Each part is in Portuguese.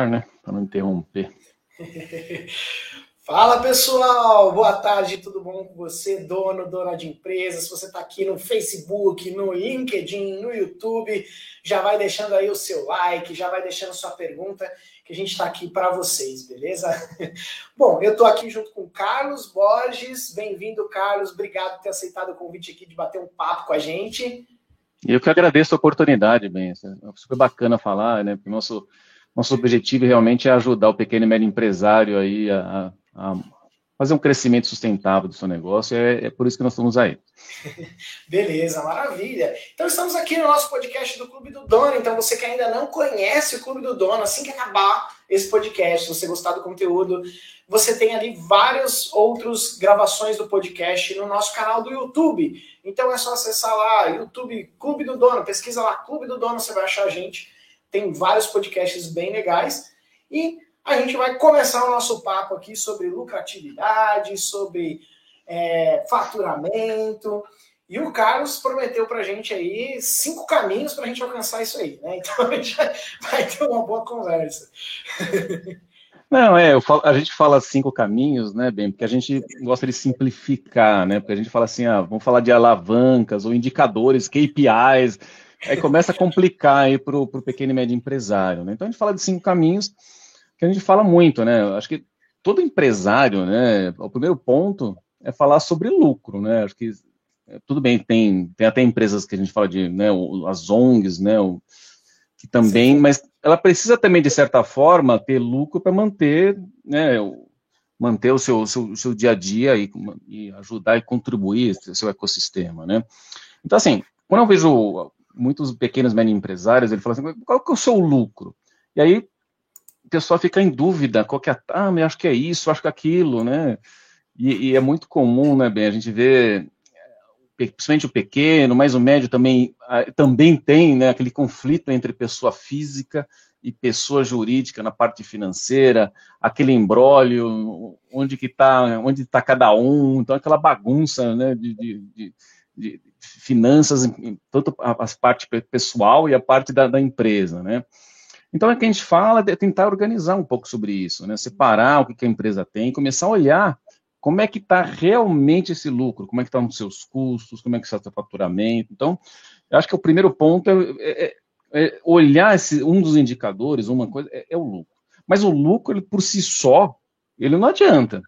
né? Para não interromper. Fala pessoal, boa tarde, tudo bom com você, dono, dona de empresa? Se você está aqui no Facebook, no LinkedIn, no YouTube, já vai deixando aí o seu like, já vai deixando sua pergunta, que a gente está aqui para vocês, beleza? bom, eu estou aqui junto com Carlos Borges, bem-vindo, Carlos, obrigado por ter aceitado o convite aqui de bater um papo com a gente. Eu que agradeço a oportunidade, bem, é super bacana falar, né? Porque nosso nosso objetivo realmente é ajudar o pequeno e médio empresário aí a, a fazer um crescimento sustentável do seu negócio, é, é, por isso que nós estamos aí. Beleza, maravilha. Então estamos aqui no nosso podcast do Clube do Dono, então você que ainda não conhece o Clube do Dono, assim que acabar esse podcast, se você gostar do conteúdo, você tem ali várias outras gravações do podcast no nosso canal do YouTube. Então é só acessar lá, YouTube Clube do Dono, pesquisa lá Clube do Dono, você vai achar a gente tem vários podcasts bem legais. E a gente vai começar o nosso papo aqui sobre lucratividade, sobre é, faturamento. E o Carlos prometeu para a gente aí cinco caminhos para a gente alcançar isso aí, né? Então a gente vai ter uma boa conversa. Não, é, falo, a gente fala cinco caminhos, né, bem, porque a gente gosta de simplificar, né? Porque a gente fala assim, ah, vamos falar de alavancas ou indicadores, KPIs, Aí começa a complicar aí para o pequeno e médio empresário. Né? Então a gente fala de cinco caminhos que a gente fala muito, né? Acho que todo empresário, né? O primeiro ponto é falar sobre lucro, né? Acho que é, tudo bem, tem, tem até empresas que a gente fala de, né, as ONGs, né? O, que também, Sim. mas ela precisa também, de certa forma, ter lucro para manter, né? manter o seu, seu, seu dia a dia e, e ajudar e contribuir o seu ecossistema, né? Então, assim, quando eu vejo muitos pequenos médio empresários, ele fala assim, qual que é o seu lucro? E aí o pessoal fica em dúvida, qual que é, ah, eu acho que é isso, acho que é aquilo, né? E, e é muito comum, né, bem, a gente vê, principalmente o pequeno, mas o médio também, também tem, né, aquele conflito entre pessoa física e pessoa jurídica na parte financeira, aquele embrólio, onde que está, onde está cada um, então aquela bagunça, né, de, de, de, finanças, tanto a, a, parte pessoal e a parte da, da empresa, né? Então, é que a gente fala é tentar organizar um pouco sobre isso, né? Separar o que, a empresa tem, começar a olhar como é que está realmente esse lucro, como é que estão tá os seus custos, como é que está o seu faturamento. Então, eu acho que o primeiro ponto é, é, é olhar esse, um dos indicadores, uma coisa, é, é, o lucro. Mas o lucro, ele, por si só, ele não adianta.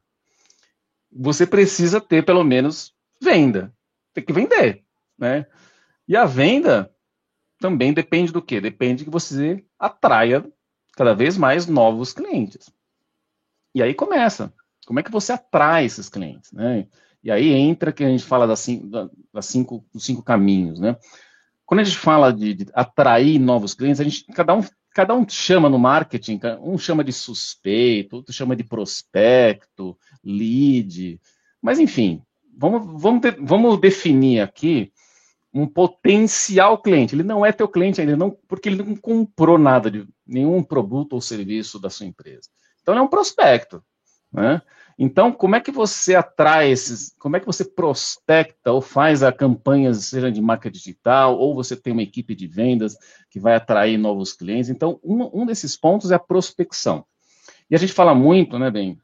Você precisa ter, pelo menos, venda. Tem que vender né? E a venda também depende do quê? Depende que você atraia cada vez mais novos clientes. E aí começa. Como é que você atrai esses clientes, né? E aí entra que a gente fala das cinco, das cinco, dos cinco caminhos, né? Quando a gente fala de, de, atrair novos clientes, a gente cada um cada um chama no marketing, um chama de suspeito, outro chama de prospecto, lead, mas enfim, vamos, vamos, vamos definir aqui um potencial cliente. Ele não é teu cliente ainda, não, porque ele não comprou nada de nenhum produto ou serviço da sua empresa. Então, ele é um prospecto. Né? Então, como é que você atrai esses, como é que você prospecta ou faz a campanha, seja de marca digital, ou você tem uma equipe de vendas que vai atrair novos clientes? Então, um, um desses pontos é a prospecção. E a gente fala muito, né, bem,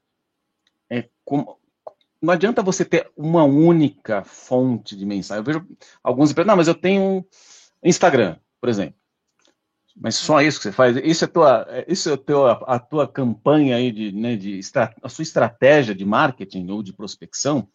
é como, não adianta você ter uma única fonte de mensagem. Eu vejo alguns empresas, não, mas eu tenho Instagram, por exemplo. Mas só isso que você faz, isso é tua, isso é tua, a tua campanha aí de, né, de a sua estratégia de marketing ou de prospecção.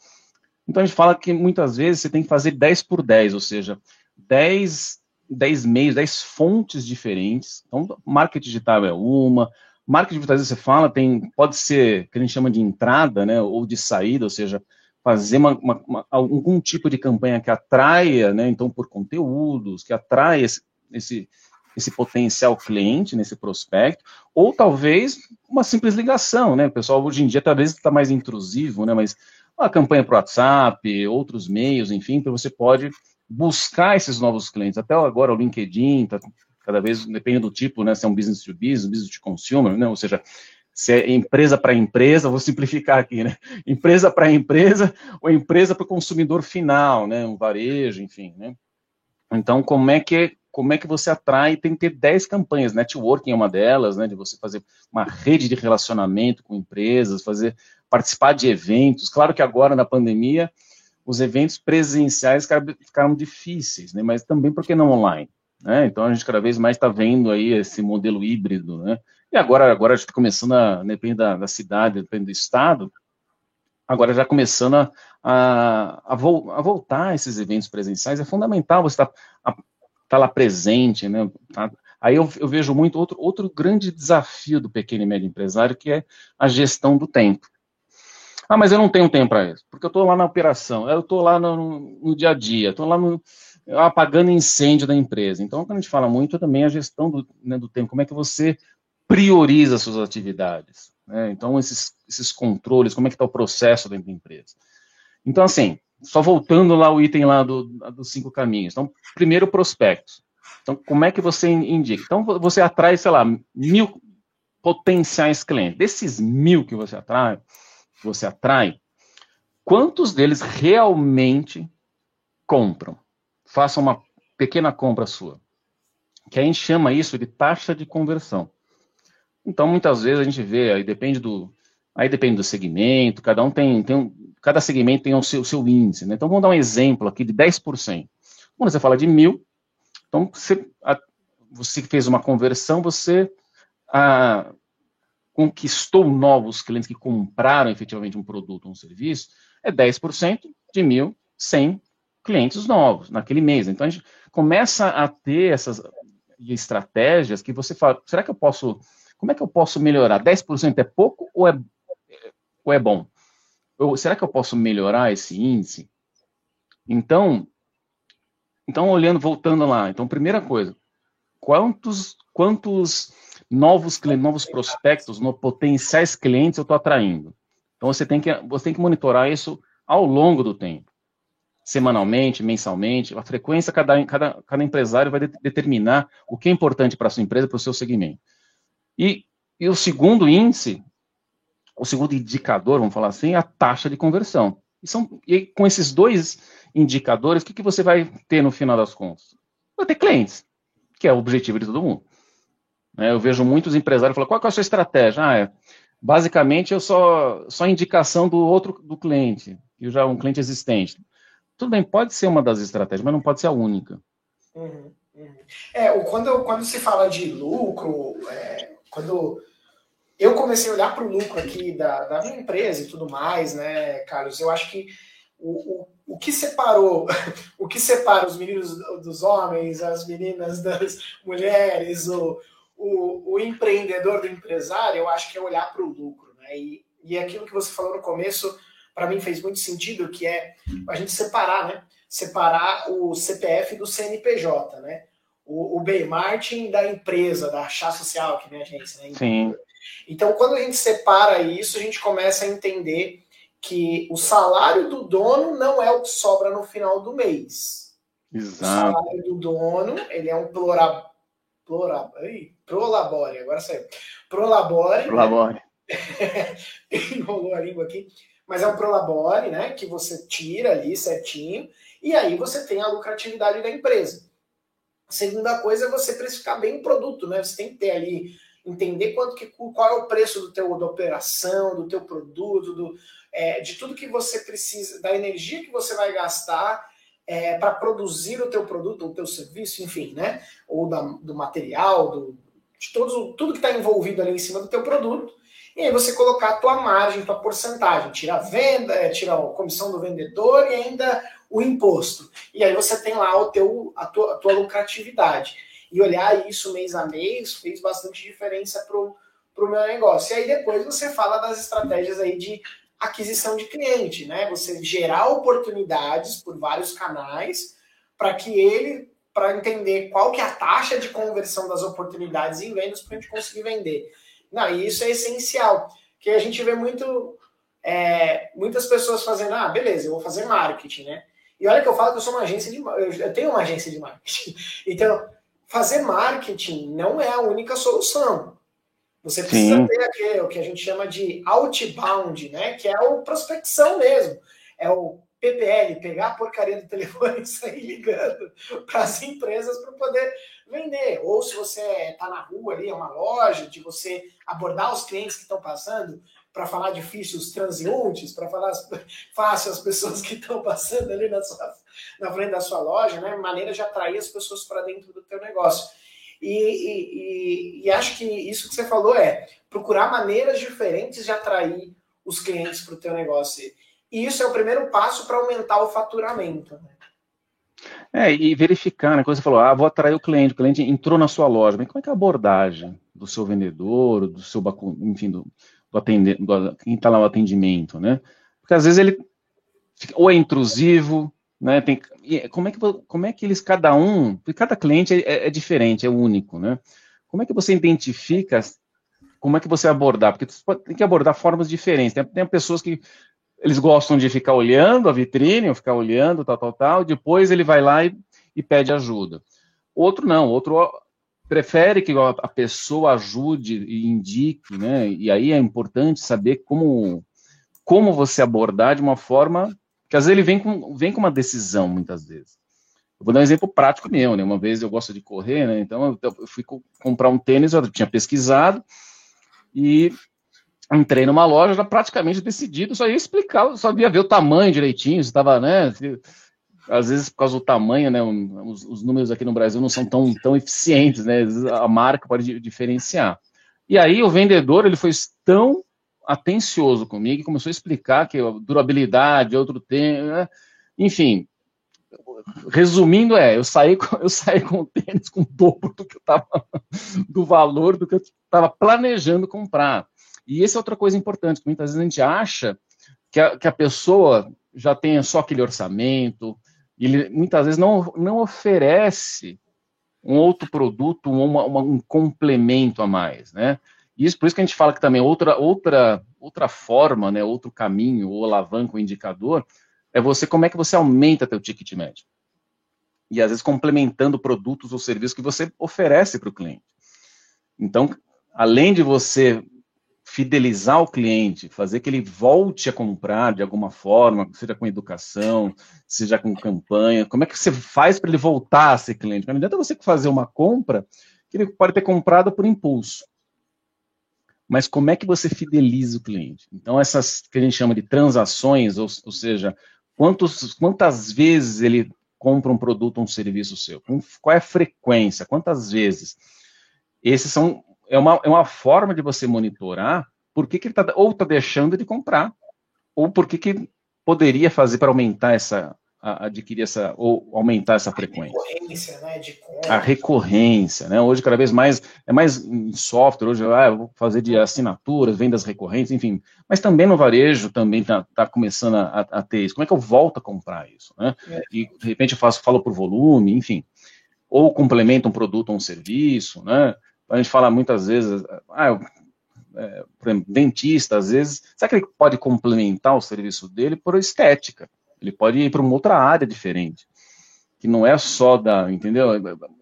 Então a gente fala que muitas vezes você tem que fazer 10 por 10, ou seja, 10, 10 meios, 10 fontes diferentes. Então, marketing digital é uma, Marketing, muitas vezes você fala, tem, pode ser que a gente chama de entrada, né, ou de saída, ou seja, fazer uma, uma, uma, algum tipo de campanha que atraia, né, então por conteúdos, que atraia esse, esse, esse potencial cliente, nesse prospecto, ou talvez uma simples ligação, né, o pessoal hoje em dia talvez está mais intrusivo, né, mas uma campanha para o WhatsApp, outros meios, enfim, então você pode buscar esses novos clientes. Até agora o LinkedIn está cada vez depende do tipo, né? Se é um business to business, business to consumer, né? Ou seja, se é empresa para empresa, vou simplificar aqui, né? Empresa para empresa ou empresa para o consumidor final, né? Um varejo, enfim, né? Então, como é que como é que você atrai, tem que ter 10 campanhas, networking é uma delas, né, de você fazer uma rede de relacionamento com empresas, fazer participar de eventos. Claro que agora na pandemia os eventos presenciais ficaram difíceis, né, mas também porque não online, né? Então a gente cada vez mais está vendo aí esse modelo híbrido, né? E agora agora a gente está começando a depende da, da cidade, depende do estado, agora já começando a, a, a, a voltar esses eventos presenciais, é fundamental você estar tá, tá lá presente, né? Tá, aí eu, eu, vejo muito outro, outro grande desafio do pequeno e médio empresário, que é a gestão do tempo. Ah, mas eu não tenho tempo para isso, porque eu estou lá na operação, eu estou lá no, no, dia a dia, estou lá no, apagando incêndio da empresa. Então, quando a gente fala muito também a gestão do, né, do tempo, como é que você prioriza suas atividades. Né? Então, esses, esses controles, como é que está o processo dentro da empresa. Então, assim, só voltando lá o item lá do, dos cinco caminhos. Então, primeiro, prospectos. Então, como é que você indica? Então, você atrai, sei lá, mil potenciais clientes. Desses mil que você atrai, que você atrai, quantos deles realmente compram? Faça uma pequena compra sua. Que a gente chama isso de taxa de conversão. Então, muitas vezes a gente vê, aí depende do, aí depende do segmento, cada um tem, tem um, cada segmento tem o seu, o seu índice, né? Então, vamos dar um exemplo aqui de 10%. Quando você fala de mil, então você, a, você fez uma conversão, você a, conquistou novos clientes que compraram efetivamente um produto ou um serviço, é 10% de mil, 100 clientes novos naquele mês. Então, a gente começa a ter essas estratégias que você fala, será que eu posso como é que eu posso melhorar? 10% é pouco ou é, ou é bom? Será que eu posso melhorar esse índice? Então, então olhando, voltando lá, então primeira coisa, quantos quantos novos novos prospectos, no, potenciais clientes eu estou atraindo? Então você tem que você tem que monitorar isso ao longo do tempo, semanalmente, mensalmente, a frequência cada cada, cada empresário vai de, determinar o que é importante para a sua empresa, para o seu segmento. E, e o segundo índice, o segundo indicador, vamos falar assim, é a taxa de conversão. E, são, e com esses dois indicadores, o que, que você vai ter no final das contas? Vai ter clientes, que é o objetivo de todo mundo. É, eu vejo muitos empresários falando, qual é a sua estratégia? Ah, é, basicamente eu só, só indicação do outro do cliente, que já é um cliente existente. Tudo bem, pode ser uma das estratégias, mas não pode ser a única. Uhum, uhum. É, quando, quando se fala de lucro, é, quando eu comecei a olhar para o lucro aqui da, da minha empresa e tudo mais, né, Carlos, eu acho que o, o, o que separou, o que separa os meninos dos homens, as meninas das mulheres, o, o, o empreendedor do empresário, eu acho que é olhar para o lucro, né? E, e aquilo que você falou no começo, para mim fez muito sentido, que é a gente separar, né? Separar o CPF do CNPJ, né? o, o Bay Martin da empresa, da chá social, que vem a agência, né? Sim. Então, quando a gente separa isso, a gente começa a entender que o salário do dono não é o que sobra no final do mês. Exato. O salário do dono, ele é um plura, plura, ai, prolabore, agora saiu. Prolabore. Prolabore. Né? Enrolou a língua aqui. Mas é um prolabore, né? Que você tira ali certinho, e aí você tem a lucratividade da empresa. Segunda coisa é você precificar bem o produto, né? Você tem que ter ali, entender quanto que, qual é o preço do teu, da operação, do teu produto, do, é, de tudo que você precisa, da energia que você vai gastar é, para produzir o teu produto, o teu serviço, enfim, né? Ou da, do material, do, de todos, tudo que está envolvido ali em cima do teu produto. E aí você colocar a tua margem, tua porcentagem, tira a venda, é, tira a comissão do vendedor e ainda o imposto. E aí você tem lá o teu, a, tua, a tua lucratividade. E olhar isso mês a mês fez bastante diferença para o meu negócio. E aí depois você fala das estratégias aí de aquisição de cliente, né? Você gerar oportunidades por vários canais para que ele, para entender qual que é a taxa de conversão das oportunidades em vendas para a gente conseguir vender. Não, e isso é essencial, que a gente vê muito é, muitas pessoas fazendo, ah, beleza, eu vou fazer marketing, né? E olha que eu falo que eu sou uma agência de eu tenho uma agência de marketing. Então, fazer marketing não é a única solução. Você precisa Sim. ter aquele, o que a gente chama de outbound, né? Que é o prospecção mesmo. É o PPL, pegar a porcaria do telefone e sair ligando para as empresas para poder vender. Ou se você está na rua ali, é uma loja, de você abordar os clientes que estão passando, para falar difícil os transeuntes, para falar fácil as pessoas que estão passando ali na, sua, na frente da sua loja, né? Maneira de atrair as pessoas para dentro do teu negócio. E, e, e, acho que isso que você falou é procurar maneiras diferentes de atrair os clientes para o teu negócio. E isso é o primeiro passo para aumentar o faturamento. Né? É, e verificar, né? Quando você falou, ah, vou atrair o cliente, o cliente entrou na sua loja, mas como é que é a abordagem do seu vendedor, do seu, enfim, do, do atendente, quem está lá no atendimento, né? Porque às vezes ele ou é intrusivo, né? Tem, como, é que, como é que eles, cada um, porque cada cliente é, é, é, diferente, é único, né? Como é que você identifica, como é que você abordar? Porque você tem que abordar formas diferentes. Tem, tem pessoas que eles gostam de ficar olhando a vitrine, ou ficar olhando, tal, tal, tal, depois ele vai lá e, e pede ajuda. Outro não, outro prefere que a pessoa ajude e indique, né? E aí é importante saber como, como você abordar de uma forma que às vezes ele vem com, vem com uma decisão, muitas vezes. Eu vou dar um exemplo prático meu, né? Uma vez eu gosto de correr, né? Então eu fui comprar um tênis, eu tinha pesquisado e entrei numa loja já praticamente decidido, só ia explicar, só ia ver o tamanho direitinho, se estava, né? Se, às vezes por causa do tamanho, né, os, os, números aqui no Brasil não são tão, tão eficientes, né, a marca pode diferenciar. E aí o vendedor, ele foi tão atencioso comigo e começou a explicar que durabilidade, outro tempo, né, enfim, resumindo é, eu saí eu saí com o tênis com o dobro do que eu tava, do valor do que eu estava planejando comprar. E essa é outra coisa importante, que muitas vezes a gente acha que a, que a pessoa já tenha só aquele orçamento, ele muitas vezes não, não oferece um outro produto, uma, uma, um complemento a mais, né? E isso, por isso que a gente fala que também outra, outra, outra forma, né, outro caminho, ou alavanca, ou indicador, é você como é que você aumenta teu ticket médio. E às vezes complementando produtos ou serviços que você oferece para o cliente. Então, além de você fidelizar o cliente, fazer que ele volte a comprar de alguma forma, seja com educação, seja com campanha. Como é que você faz para ele voltar a ser cliente? Não adianta você fazer uma compra que ele pode ter comprado por impulso. Mas como é que você fideliza o cliente? Então, essas que a gente chama de transações, ou, ou seja, quantos, quantas vezes ele compra um produto ou um serviço seu? Qual é a frequência? Quantas vezes? Esses são é uma, é uma forma de você monitorar por que, que ele está ou está deixando de comprar, ou por que, que poderia fazer para aumentar essa, adquirir essa, ou aumentar essa frequência. A recorrência, né? A recorrência, né? Hoje, cada vez mais, é mais em software, hoje, ah, eu vou fazer de assinaturas, vendas recorrentes, enfim. Mas também no varejo, também está tá começando a, a, ter isso. Como é que eu volto a comprar isso, né? É. E, de repente, eu faço, falo por volume, enfim. Ou complementa um produto ou um serviço, né? A gente fala muitas vezes, ah, eu, é, por exemplo, dentista, às vezes, será que ele pode complementar o serviço dele por estética? Ele pode ir para uma outra área diferente, que não é só da, entendeu?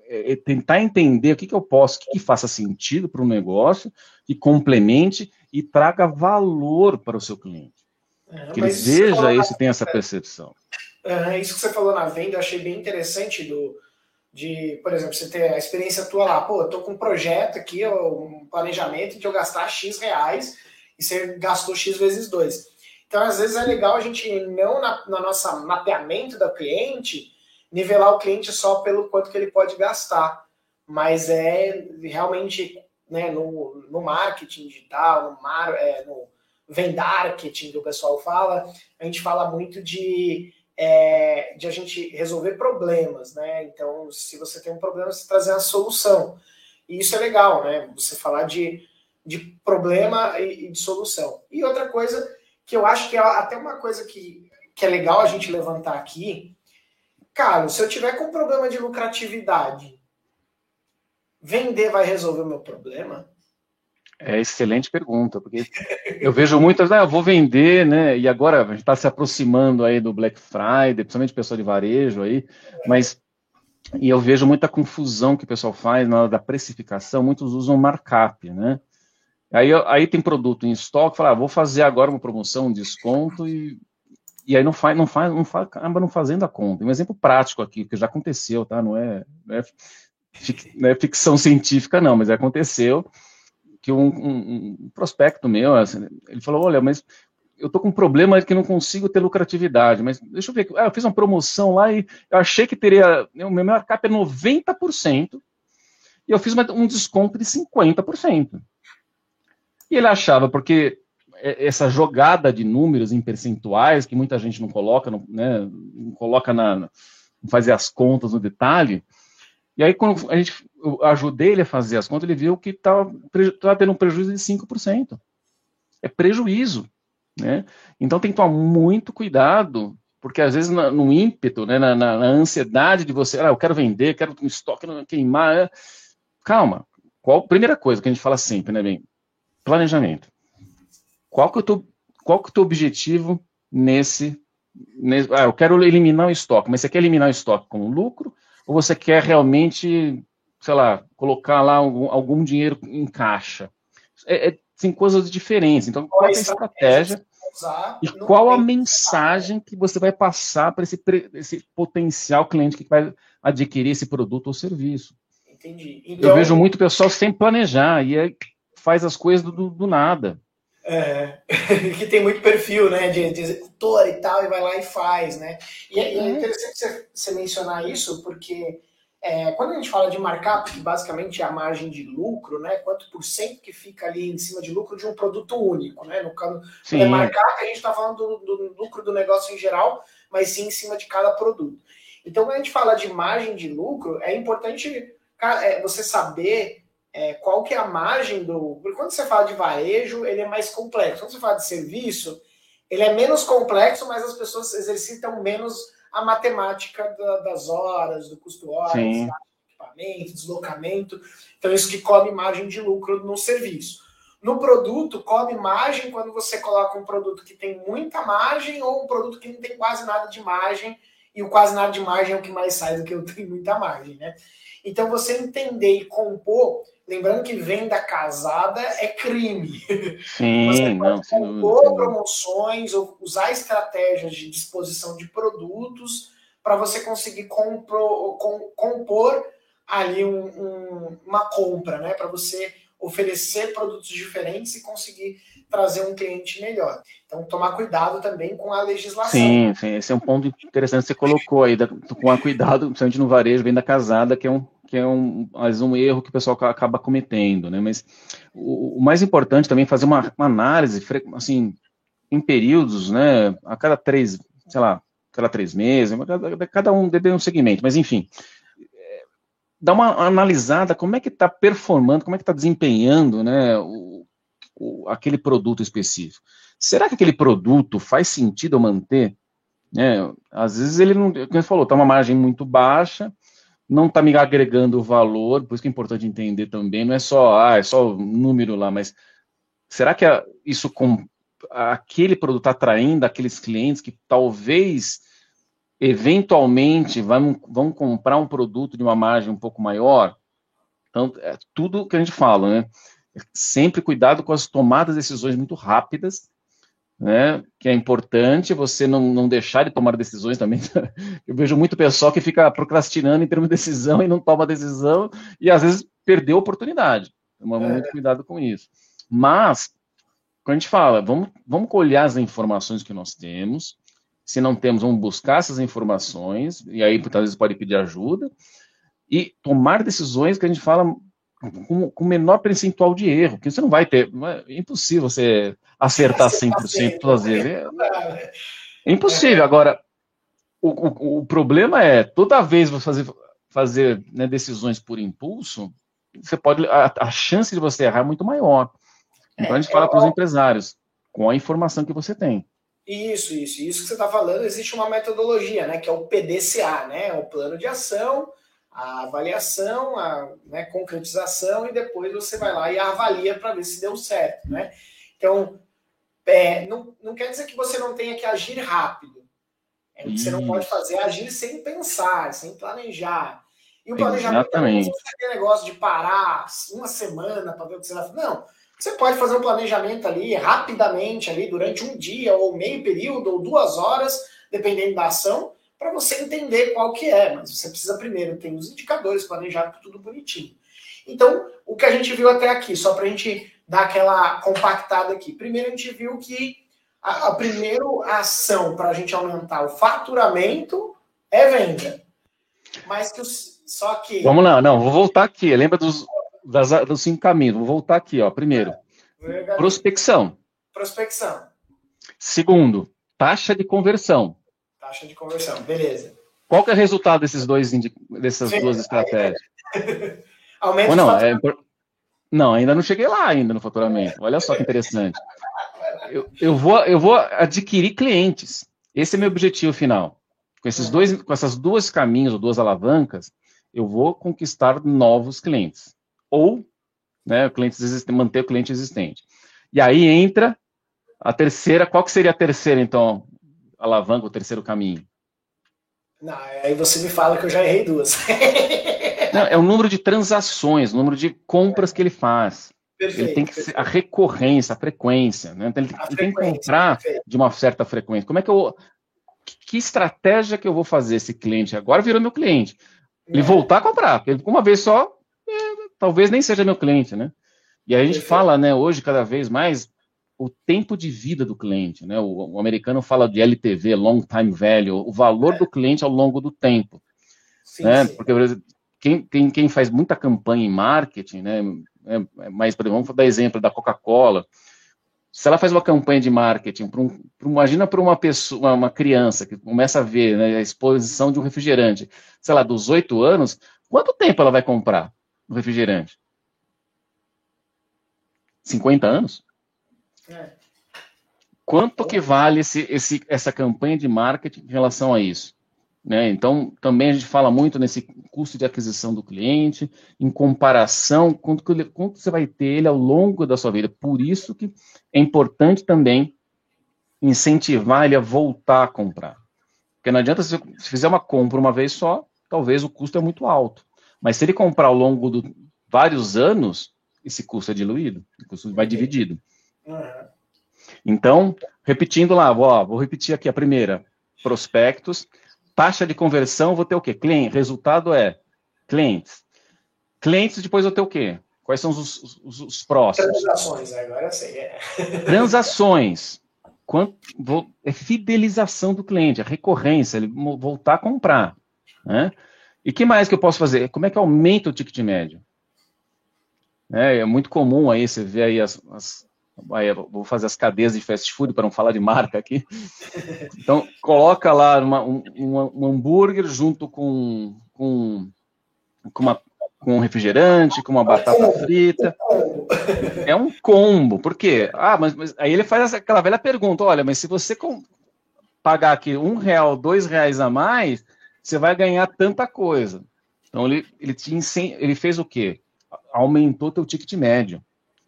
É, é tentar entender o que, que eu posso, o que, que faça sentido para o negócio, que complemente e traga valor para o seu cliente. É, que ele veja isso e tenha essa percepção. É, isso que você falou na venda, eu achei bem interessante do, de, por exemplo, você ter a experiência tua lá, pô, eu tô com um projeto aqui, um planejamento de eu gastar X reais e você gastou X vezes dois. Então, às vezes é legal a gente não na, na nossa mapeamento do cliente nivelar o cliente só pelo quanto que ele pode gastar, mas é realmente né, no, no marketing digital, no, mar, é, no vendarketing que o pessoal fala, a gente fala muito de é, de a gente resolver problemas, né? Então, se você tem um problema, você trazer a solução. E isso é legal, né? Você falar de, de problema e, e de solução. E outra coisa que eu acho que é até uma coisa que, que é legal a gente levantar aqui, cara, se eu tiver com problema de lucratividade, vender vai resolver o meu problema? É excelente pergunta, porque eu vejo muitas, ah, eu vou vender, né? E agora a gente está se aproximando aí do Black Friday, principalmente pessoal de varejo aí, mas e eu vejo muita confusão que o pessoal faz na hora da precificação, muitos usam markup, né? Aí, aí tem produto em estoque, fala, ah, vou fazer agora uma promoção, um desconto e e aí não faz, não faz, não faz, acaba não fazendo a conta. Um exemplo prático aqui, que já aconteceu, tá? Não é, não é, não é ficção científica, não, mas aconteceu que um, um, prospecto meu, assim, ele falou, olha, mas eu tô com um problema que não consigo ter lucratividade, mas deixa eu ver, ah, eu fiz uma promoção lá e eu achei que teria, o meu markup é 90%, e eu fiz uma, um desconto de 50%. E ele achava, porque é, essa jogada de números em percentuais, que muita gente não coloca, não, né, não coloca na, não fazer as contas no detalhe, e aí quando a gente, eu ajudei ele a fazer as contas, ele viu que estava tendo um prejuízo de 5%. É prejuízo, né? Então tem que tomar muito cuidado, porque às vezes no ímpeto, né, na, na, na ansiedade de você, ah, eu quero vender, quero um estoque, queimar, é... calma. Qual primeira coisa que a gente fala sempre, né, bem? Planejamento. Qual que, é o teu, qual que é o teu objetivo nesse, nesse, Ah, eu quero eliminar o estoque, mas você quer eliminar o estoque com lucro ou você quer realmente, sei lá, colocar lá algum, algum dinheiro em caixa? É, é, tem coisas diferentes. Então, qual é a estratégia e qual a mensagem que você vai passar para esse, esse potencial cliente que vai adquirir esse produto ou serviço? Entendi. Então, eu vejo muito pessoal sem planejar e aí faz as coisas do, do nada. É, que tem muito perfil, né, de, de, executor e tal, e vai lá e faz, né? E, é, é uhum. interessante você, você, mencionar isso, porque é, quando a gente fala de markup, que basicamente é a margem de lucro, né, quanto por cento que fica ali em cima de lucro de um produto único, né? No caso, quando é markup, a gente está falando do, do lucro do negócio em geral, mas sim em cima de cada produto. Então, quando a gente fala de margem de lucro, é importante é, você saber é, qual que é a margem do. Porque quando você fala de varejo, ele é mais complexo. Quando você fala de serviço, ele é menos complexo, mas as pessoas exercitam menos a matemática da, das horas, do custo horas, equipamento, deslocamento. Então, isso que come margem de lucro no serviço. No produto, come margem quando você coloca um produto que tem muita margem ou um produto que não tem quase nada de margem, e o quase nada de margem é o que mais sai do que eu tenho muita margem, né? Então, você entender e compor Lembrando que venda casada é crime. Sim, Você pode não, compor promoções ou usar estratégias de disposição de produtos para você conseguir compro, com, compor ali um, um, uma compra, né? Para você oferecer produtos diferentes e conseguir trazer um cliente melhor. Então, tomar cuidado também com a legislação. Sim, sim esse é um ponto interessante que você colocou aí, com a cuidado, principalmente no varejo, venda casada, que é um que é um, um erro que o pessoal acaba cometendo, né? Mas o, o mais importante também é fazer uma, uma, análise, assim, em períodos, né? A cada três, sei lá, cada três meses, cada, cada um deve um segmento, mas enfim, é, dá uma analisada como é que está performando, como é que está desempenhando, né? O, o, aquele produto específico. Será que aquele produto faz sentido manter? É, às vezes ele não, como você falou, está uma margem muito baixa, não está me agregando valor, por isso que é importante entender também, não é só, ah, é só número lá, mas será que isso com aquele produto está atraindo aqueles clientes que talvez eventualmente vão, vão comprar um produto de uma margem um pouco maior? Então, é tudo que a gente fala, né? Sempre cuidado com as tomadas de decisões muito rápidas, né, que é importante você não, não deixar de tomar decisões também. Eu vejo muito pessoal que fica procrastinando em termos de decisão e não toma decisão e às vezes perdeu a oportunidade. Toma é. muito cuidado com isso. Mas, quando a gente fala, vamos, vamos colher as informações que nós temos. Se não temos, vamos buscar essas informações, e aí, às vezes, pode pedir ajuda, e tomar decisões que a gente fala com, com menor percentual de erro, porque você não vai ter, é impossível você acertar 100% todas as vezes. É, é impossível. Agora, o, o, o, problema é, toda vez você fazer, fazer né, decisões por impulso, você pode, a, a, chance de você errar é muito maior. Então a gente fala para os empresários, com a informação que você tem. Isso, isso, isso que você está falando, existe uma metodologia, né, que é o PDCA, né, o plano de ação, a avaliação, a né, concretização, e depois você vai lá e avalia para ver se deu certo. Né? Então, é, não, não quer dizer que você não tenha que agir rápido. É, você não pode fazer agir sem pensar, sem planejar. E o planejamento Exatamente. não é aquele negócio de parar uma semana para ver o que você vai fazer. Não. Você pode fazer um planejamento ali rapidamente, ali durante um dia, ou meio período, ou duas horas, dependendo da ação, para você entender qual que é. Mas você precisa primeiro ter os indicadores planejados, tudo bonitinho. Então, o que a gente viu até aqui, só para a gente dar aquela compactada aqui. Primeiro, a gente viu que a, a primeira ação para a gente aumentar o faturamento é venda. Mas que os, só que. Vamos lá, não, vou voltar aqui. Lembra dos, das, dos cinco caminhos. Vou voltar aqui, ó. Primeiro, prospecção. Prospecção. Segundo, taxa de conversão. Taxa de conversão, beleza. Qual que é o resultado desses dois, dessas Sim, duas estratégias? Aumenta não, é, não, ainda não cheguei lá ainda no faturamento. Olha só que interessante. Eu, eu, vou, eu vou adquirir clientes. Esse é meu objetivo final. Com esses dois, com essas duas caminhos ou duas alavancas, eu vou conquistar novos clientes. Ou né, clientes existentes, manter o cliente existente. E aí entra a terceira, qual que seria a terceira, então, alavanca, o terceiro caminho? Não, aí você me fala que eu já errei duas. Não, é o número de transações, o número de compras que ele faz. Perfeito, ele tem que ser a recorrência, a frequência, né? Então, ele, ele tem que comprar perfeito. de uma certa frequência. Como é que eu. Que estratégia que eu vou fazer esse cliente? Agora virou meu cliente. Ele é. voltar a comprar, porque uma vez só, é, talvez nem seja meu cliente, né? E aí a gente fala, né, hoje, cada vez mais, o tempo de vida do cliente, né? O, o americano fala de LTV, Long Time Value, o valor é. do cliente ao longo do tempo. Sim, né? Sim. Porque, quem, quem, quem faz muita campanha em marketing, né? É, é mas, por exemplo, vamos dar exemplo da Coca-Cola. Se ela faz uma campanha de marketing, pra um, pra, imagina para uma pessoa, uma criança que começa a ver né, a exposição de um refrigerante, sei lá, dos oito anos, quanto tempo ela vai comprar o refrigerante? 50 anos? É. Quanto que vale esse, esse, essa campanha de marketing em relação a isso? Né? Então, também a gente fala muito nesse custo de aquisição do cliente, em comparação, quanto, quanto você vai ter ele ao longo da sua vida. Por isso que é importante também incentivar ele a voltar a comprar. Porque não adianta se, se fizer uma compra uma vez só, talvez o custo é muito alto. Mas se ele comprar ao longo de vários anos, esse custo é diluído, o custo vai dividido. Então, repetindo lá, ó, vou repetir aqui a primeira: prospectos, taxa de conversão, vou ter o quê? Cliente. Resultado é clientes. Clientes, depois vou ter o quê? Quais são os, os, os próximos? Transações, agora sei. É. Transações. Quanto, vou, é fidelização do cliente, a recorrência, ele voltar a comprar. Né? E que mais que eu posso fazer? Como é que aumenta o ticket médio? É, é muito comum aí você ver aí as, as vou fazer as cadeias de fast food para não falar de marca aqui. Então, coloca lá uma, um, um, hambúrguer junto com, com, com, uma, com um refrigerante, com uma batata frita. É um combo. Por quê? Ah, mas, mas aí ele faz aquela velha pergunta: olha, mas se você com, pagar aqui um real, dois reais a mais, você vai ganhar tanta coisa. Então, ele, ele, te, ele fez o quê? Aumentou teu ticket médio.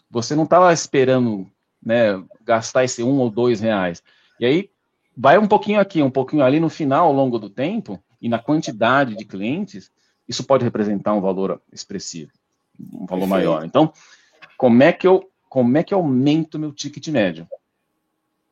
Você não estava esperando né, gastar esse um ou dois reais. E aí vai um pouquinho aqui, um pouquinho ali no final, ao longo do tempo, e na quantidade de clientes, isso pode representar um valor expressivo, um valor Perfeito. maior. Então, como é que eu como é que eu aumento meu ticket médio?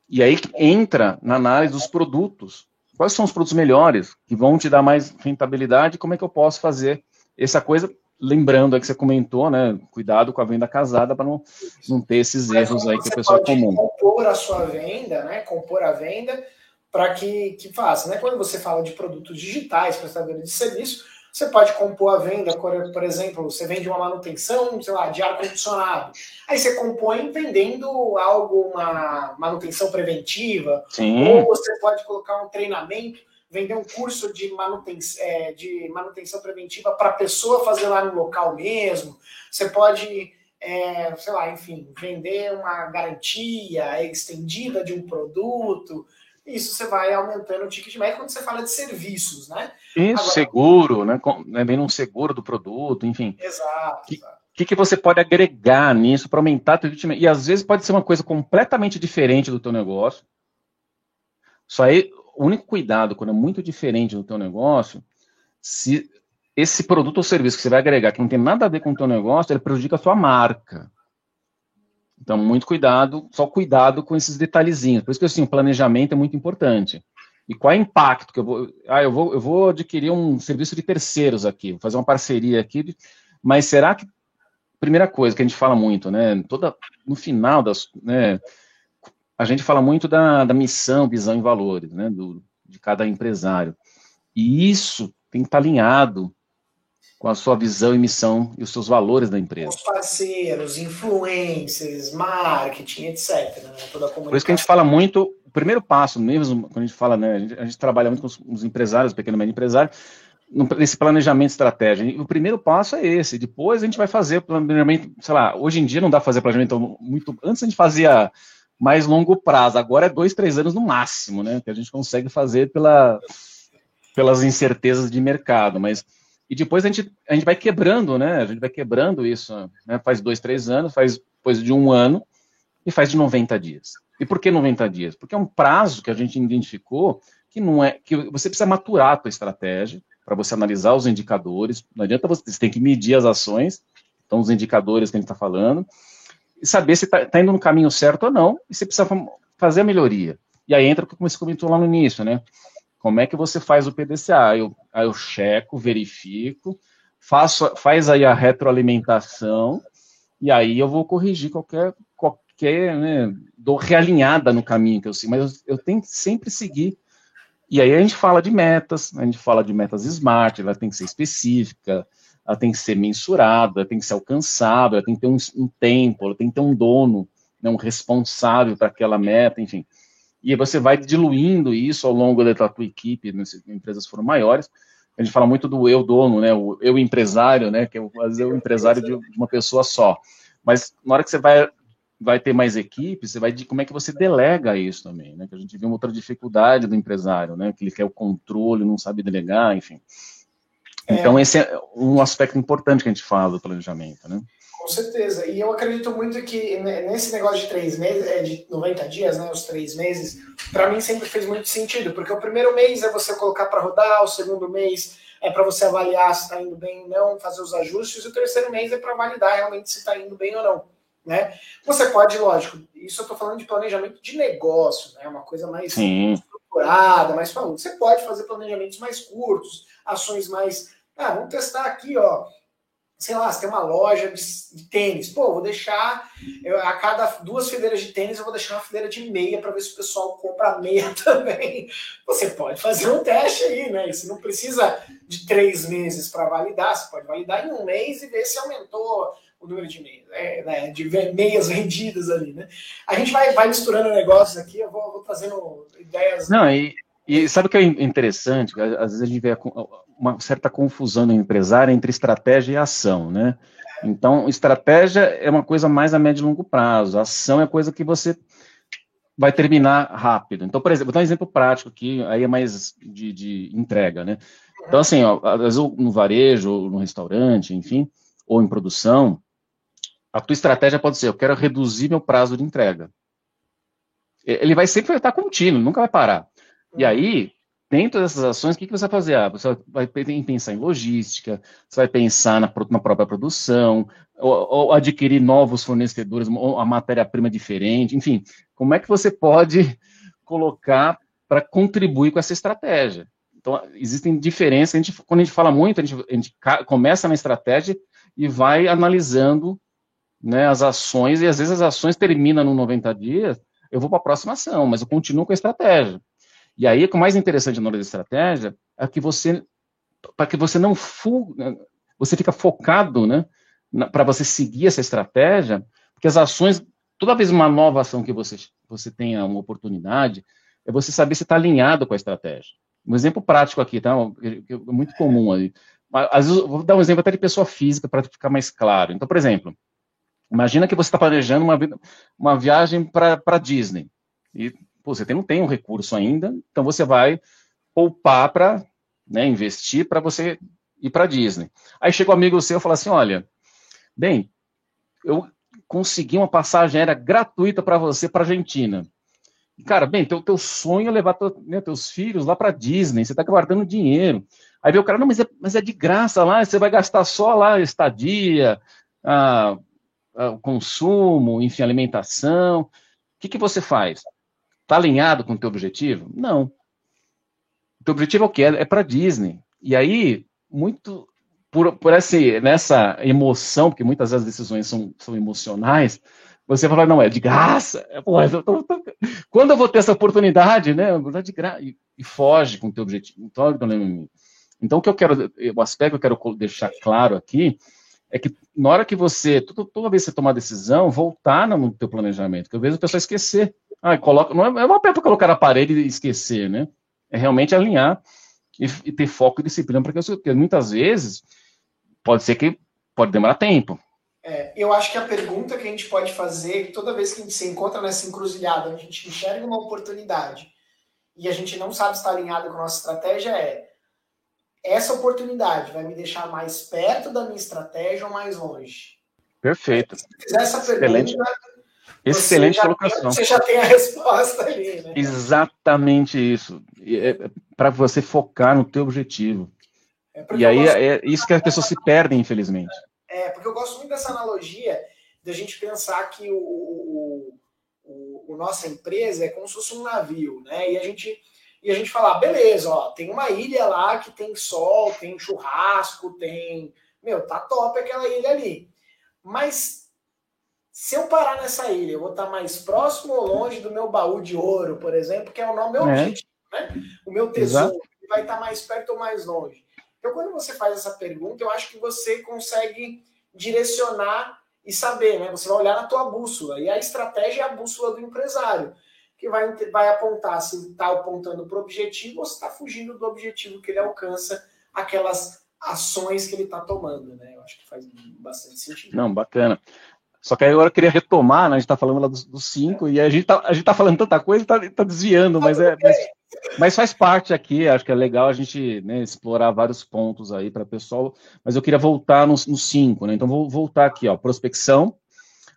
E aí entra na análise dos produtos. Quais são os produtos melhores que vão te dar mais rentabilidade? Como é que eu posso fazer essa coisa lembrando aí que você comentou, né? Cuidado com a venda casada para não, não ter esses erros aí que o pessoal comum. Compor a sua venda, né? Compor a venda para que, que faça. Né? Quando você fala de produtos digitais, prestadores de serviço, você pode compor a venda, por exemplo, você vende uma manutenção, sei lá, de ar-condicionado. Aí você compõe vendendo algo, uma manutenção preventiva, Sim. ou você pode colocar um treinamento vender um curso de manutenção, é, de manutenção preventiva para a pessoa fazer lá no local mesmo. Você pode, é, sei lá, enfim, vender uma garantia estendida de um produto. Isso você vai aumentando o ticket médio quando você fala de serviços, né? Isso, Agora, seguro, né? né? Vem um seguro do produto, enfim. Exato. Que, que, que você pode agregar nisso para aumentar o ticket médio? E às vezes pode ser uma coisa completamente diferente do teu negócio. Só aí o único cuidado, quando é muito diferente do teu negócio, se esse produto ou serviço que você vai agregar, que não tem nada a ver com o teu negócio, ele prejudica a sua marca. Então, muito cuidado, só cuidado com esses detalhezinhos. Por isso que assim, o planejamento é muito importante. E qual é o impacto que eu vou. Ah, eu vou, eu vou adquirir um serviço de terceiros aqui, vou fazer uma parceria aqui, mas será que. Primeira coisa que a gente fala muito, né? Toda, no final das. Né, a gente fala muito da, da missão, visão e valores, né? Do, de cada empresário. E isso tem que estar alinhado com a sua visão e missão e os seus valores da empresa. Os parceiros, influencers, marketing, etc. Né? Toda a Por isso que a gente fala muito, o primeiro passo, mesmo quando a gente fala, né, a gente, a gente trabalha muito com os, os empresários, pequeno e médio empresário, nesse planejamento estratégico. O primeiro passo é esse. Depois a gente vai fazer planejamento, sei lá, hoje em dia não dá para fazer planejamento muito. Antes a gente fazia mais longo prazo, agora é dois, três anos no máximo, né? Que a gente consegue fazer pela, pelas incertezas de mercado. Mas e depois a gente, a gente vai quebrando, né? A gente vai quebrando isso, né? Faz dois, três anos, faz depois de um ano e faz de 90 dias. E por que 90 dias? Porque é um prazo que a gente identificou que não é que você precisa maturar a tua estratégia para você analisar os indicadores. Não adianta você, você tem que medir as ações, então os indicadores que a gente está falando, e saber se está tá indo no caminho certo ou não, e você precisa fazer a melhoria. E aí entra o que você comentou lá no início, né? Como é que você faz o PDCA? Eu, aí eu checo, verifico, faço, faz aí a retroalimentação, e aí eu vou corrigir qualquer, qualquer né, dou realinhada no caminho que eu sigo, mas eu, eu tenho que sempre seguir. E aí a gente fala de metas, a gente fala de metas smart, ela tem que ser específica, ela tem que ser mensurada, ela tem que ser alcançável, ela tem que ter um, um tempo, ela tem que ter um dono, né, um responsável para aquela meta, enfim e você vai diluindo isso ao longo da tua equipe, né, se empresas foram maiores. A gente fala muito do eu dono, né, o eu empresário, né, que é vezes é o empresário de uma pessoa só. Mas na hora que você vai vai ter mais equipes, você vai de como é que você delega isso também, né? Que a gente vê uma outra dificuldade do empresário, né? Que ele quer o controle, não sabe delegar, enfim. É. Então esse é um aspecto importante que a gente fala do planejamento, né? Com certeza. E eu acredito muito que nesse negócio de três meses, é de 90 dias, né, os três meses, para mim sempre fez muito sentido, porque o primeiro mês é você colocar para rodar, o segundo mês é para você avaliar se está indo bem ou não, fazer os ajustes, e o terceiro mês é para validar realmente se está indo bem ou não. Né? Você pode, lógico, isso eu estou falando de planejamento de negócio, né? uma coisa mais Sim. estruturada, mais falando. Você pode fazer planejamentos mais curtos, ações mais. Ah, vamos testar aqui, ó sei lá, você tem uma loja de, de tênis, pô, vou deixar eu, a cada duas fileiras de tênis eu vou deixar uma fileira de meia para ver se o pessoal compra meia também. Você pode fazer um teste aí, né? Você não precisa de três meses para validar, você pode validar em um mês e ver se aumentou o número de meias, é, né, de meias vendidas ali, né? A gente vai, vai misturando negócios aqui, eu vou, vou trazendo ideias. Não, e, e sabe o que é interessante? Às vezes a gente vê uma certa confusão no empresário entre estratégia e ação, né? Então, estratégia é uma coisa mais a médio e longo prazo, ação é coisa que você vai terminar rápido. Então, por exemplo, vou dar um exemplo prático aqui, aí é mais de, de entrega, né? Então, assim, ó, às vezes no varejo, no restaurante, enfim, ou em produção, a tua estratégia pode ser, eu quero reduzir meu prazo de entrega. Ele vai sempre estar contínuo, nunca vai parar. E aí, dentro dessas ações, o que, que você vai fazer? Ah, você vai pensar em logística, você vai pensar na, na própria produção, ou, ou, adquirir novos fornecedores, ou a matéria-prima diferente, enfim, como é que você pode colocar para contribuir com essa estratégia? Então, existem diferenças, a gente, quando a gente fala muito, a gente, a gente começa na estratégia e vai analisando né, as ações, e às vezes as ações terminam no 90 dias, eu vou para a próxima ação, mas eu continuo com a estratégia. E aí, o é mais interessante na hora da estratégia é que você, para que você não fuga, você fica focado, né, para você seguir essa estratégia, porque as ações, toda vez uma nova ação que você, você tenha uma oportunidade, é você saber se está alinhado com a estratégia. Um exemplo prático aqui, tá? É muito comum ali. Às vezes, vou dar um exemplo até de pessoa física para ficar mais claro. Então, por exemplo, imagina que você está planejando uma, uma viagem para Disney. E pô, você tem, não tem um recurso ainda, então você vai poupar para né, investir para você ir para Disney. Aí chega um amigo seu e fala assim: olha, bem, eu consegui uma passagem aérea gratuita para você para Argentina. Cara, bem, teu, teu sonho é levar teu, né, teus filhos lá para Disney, você está guardando dinheiro. Aí vê o cara, não, mas é, mas é de graça lá, você vai gastar só lá estadia, ah, o consumo, enfim, alimentação. O que, que você faz? Está alinhado com o teu objetivo? Não. O teu objetivo é o quê? É, é para Disney. E aí, muito por, por esse, nessa emoção, porque muitas vezes as decisões são, são emocionais, você fala, não, é de graça. É, pô, eu tô, tô... Quando eu vou ter essa oportunidade, né? De gra... e, e foge com o teu objetivo. Então, então, o que eu quero, o aspecto que eu quero deixar claro aqui é que na hora que você, toda, toda vez que você tomar decisão, voltar no teu planejamento, que às vezes a pessoa esquecer. Ah, coloca, não é, é uma para colocar na parede e esquecer, né? É realmente alinhar e, e ter foco e disciplina, porque, porque muitas vezes pode ser que pode demorar tempo. É, eu acho que a pergunta que a gente pode fazer toda vez que a gente se encontra nessa encruzilhada, a gente enxerga uma oportunidade e a gente não sabe estar alinhado com a nossa estratégia é essa oportunidade vai me deixar mais perto da minha estratégia ou mais longe? Perfeito. Se fizer essa pergunta, Excelente. Você colocação. Tem, você já tem a resposta ali, né? Exatamente isso. É, é para você focar no teu objetivo. É e aí gosto... é isso que as pessoas se perdem, infelizmente. É, porque eu gosto muito dessa analogia da gente pensar que o, o, o, o, nossa empresa é como se fosse um navio, né? E a gente e a gente falar, beleza, ó, tem uma ilha lá que tem sol, tem churrasco, tem. Meu, tá top aquela ilha ali. Mas se eu parar nessa ilha, eu vou estar mais próximo ou longe do meu baú de ouro, por exemplo, que é o meu é. objetivo, né? O meu tesouro, Exato. vai estar mais perto ou mais longe. Então, quando você faz essa pergunta, eu acho que você consegue direcionar e saber, né? Você vai olhar na tua bússola, e a estratégia é a bússola do empresário que vai, vai apontar se está apontando para o objetivo ou se está fugindo do objetivo que ele alcança, aquelas ações que ele está tomando, né? Eu acho que faz bastante sentido. Não, bacana. Só que agora eu queria retomar, né? A gente está falando lá dos, dos, cinco, e a gente está tá falando tanta coisa e está tá desviando, mas é. Mas, mas, faz parte aqui, acho que é legal a gente né, explorar vários pontos aí para o pessoal. Mas eu queria voltar nos, nos cinco, né? Então vou voltar aqui, ó. Prospecção,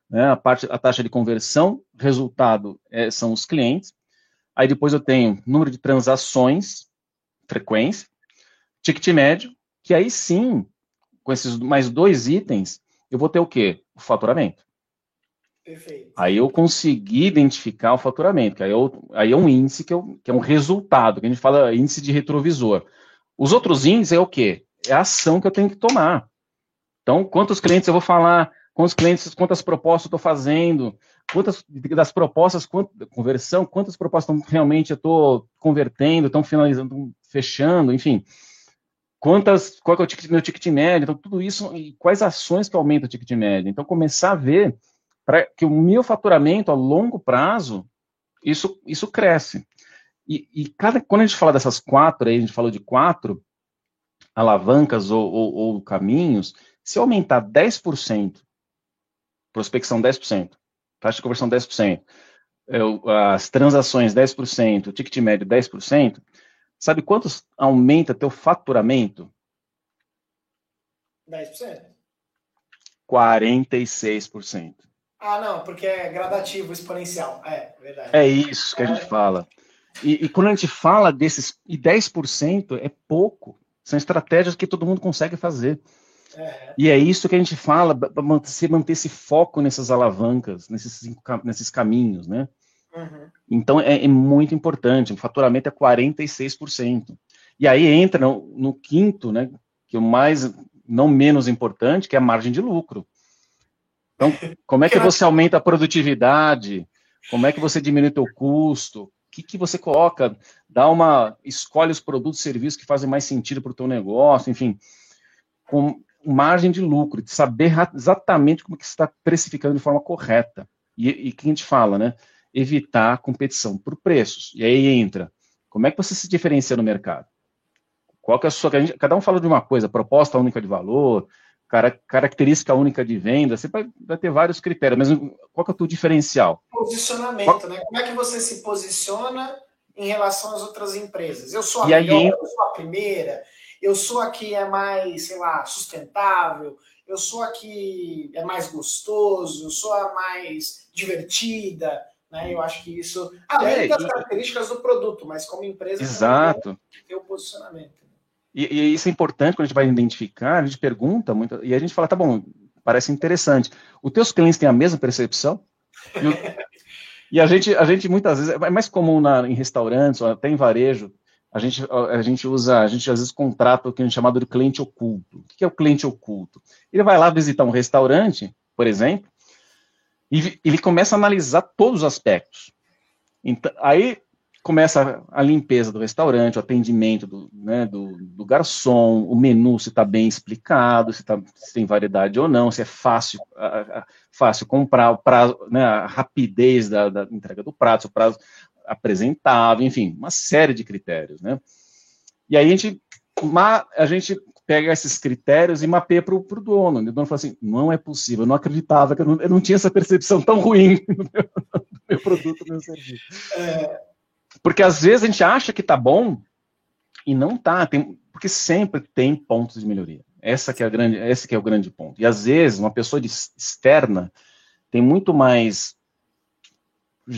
né, a, parte, a taxa de conversão, resultado é, são os clientes. Aí depois eu tenho número de transações, frequência, ticket médio, que aí sim, com esses mais dois itens, eu vou ter o quê? O faturamento. Perfeito. Aí eu consegui identificar o faturamento, que aí, eu, aí é um índice que, eu, que é um resultado, que a gente fala índice de retrovisor. Os outros índices é o quê? É a ação que eu tenho que tomar. Então, quantos clientes eu vou falar quantos clientes, quantas propostas estou fazendo, quantas das propostas, quanta conversão, quantas propostas realmente eu estou convertendo, estão finalizando, estão fechando, enfim. Quantas, qual é o ticket, meu ticket médio, então tudo isso, e quais ações que aumentam o ticket médio. Então, começar a ver para que o meu faturamento a longo prazo, isso, isso cresce. E, e cada, quando a gente fala dessas quatro, aí a gente falou de quatro alavancas ou, ou, ou caminhos, se eu aumentar 10% prospecção 10%, taxa de conversão 10%, as transações 10%, o ticket médio 10%, sabe quantos aumenta teu faturamento? 10%. 46%. Ah, não, porque é gradativo, exponencial. É, verdade. É isso que a gente é. fala. E, e, quando a gente fala desses, e 10% é pouco, são estratégias que todo mundo consegue fazer. E é isso que a gente fala, para manter, manter esse foco nessas alavancas, nesses, nesses caminhos, né? Uhum. Então é, é, muito importante, o faturamento é 46%. E aí entra no, no, quinto, né? Que é o mais, não menos importante, que é a margem de lucro. Então, como é que você aumenta a produtividade? Como é que você diminui o teu custo? O que, que você coloca? Dá uma. Escolhe os produtos e serviços que fazem mais sentido para o teu negócio, enfim. Com, margem de lucro, de saber exatamente como que está precificando de forma correta. E, e que a gente fala, né? Evitar a competição por preços. E aí entra, como é que você se diferencia no mercado? Qual que é a sua... Cada um fala de uma coisa, proposta única de valor, cara, característica única de venda, você vai, vai, ter vários critérios, mas qual que é o teu diferencial? Posicionamento, qual... né? Como é que você se posiciona em relação às outras empresas? Eu sou a e melhor, aí... eu sou a primeira, eu sou aqui é mais, sei lá, sustentável, eu sou aqui é mais gostoso, eu sou a mais divertida, né? Eu acho que isso, além é, das e... características do produto, mas como empresa, Exato. tem o posicionamento. E, e, isso é importante quando a gente vai identificar, a gente pergunta muito, e a gente fala, tá bom, parece interessante. Os teus clientes têm a mesma percepção? E, o, e a, gente, a gente muitas vezes, é mais comum na, em restaurantes, ou até em varejo, a gente, a gente usa, a gente às vezes contrata o que a gente chama de cliente oculto. O que é o cliente oculto? Ele vai lá visitar um restaurante, por exemplo, e ele começa a analisar todos os aspectos. Então, aí começa a limpeza do restaurante, o atendimento do, né, do, do garçom, o menu se está bem explicado, se, tá, se, tem variedade ou não, se é fácil, a, a, fácil comprar, o prazo, né, a rapidez da, da, entrega do prato, o prazo apresentável, enfim, uma série de critérios, né? E aí a gente, a gente pega esses critérios e mapeia para o dono. O dono fala assim, não é possível, eu não acreditava, que eu não, eu não tinha essa percepção tão ruim do meu, do meu produto, do meu serviço. É, porque às vezes a gente acha que tá bom e não tá, tem, porque sempre tem pontos de melhoria. Essa que é a grande, esse que é o grande ponto. E às vezes uma pessoa de, externa tem muito mais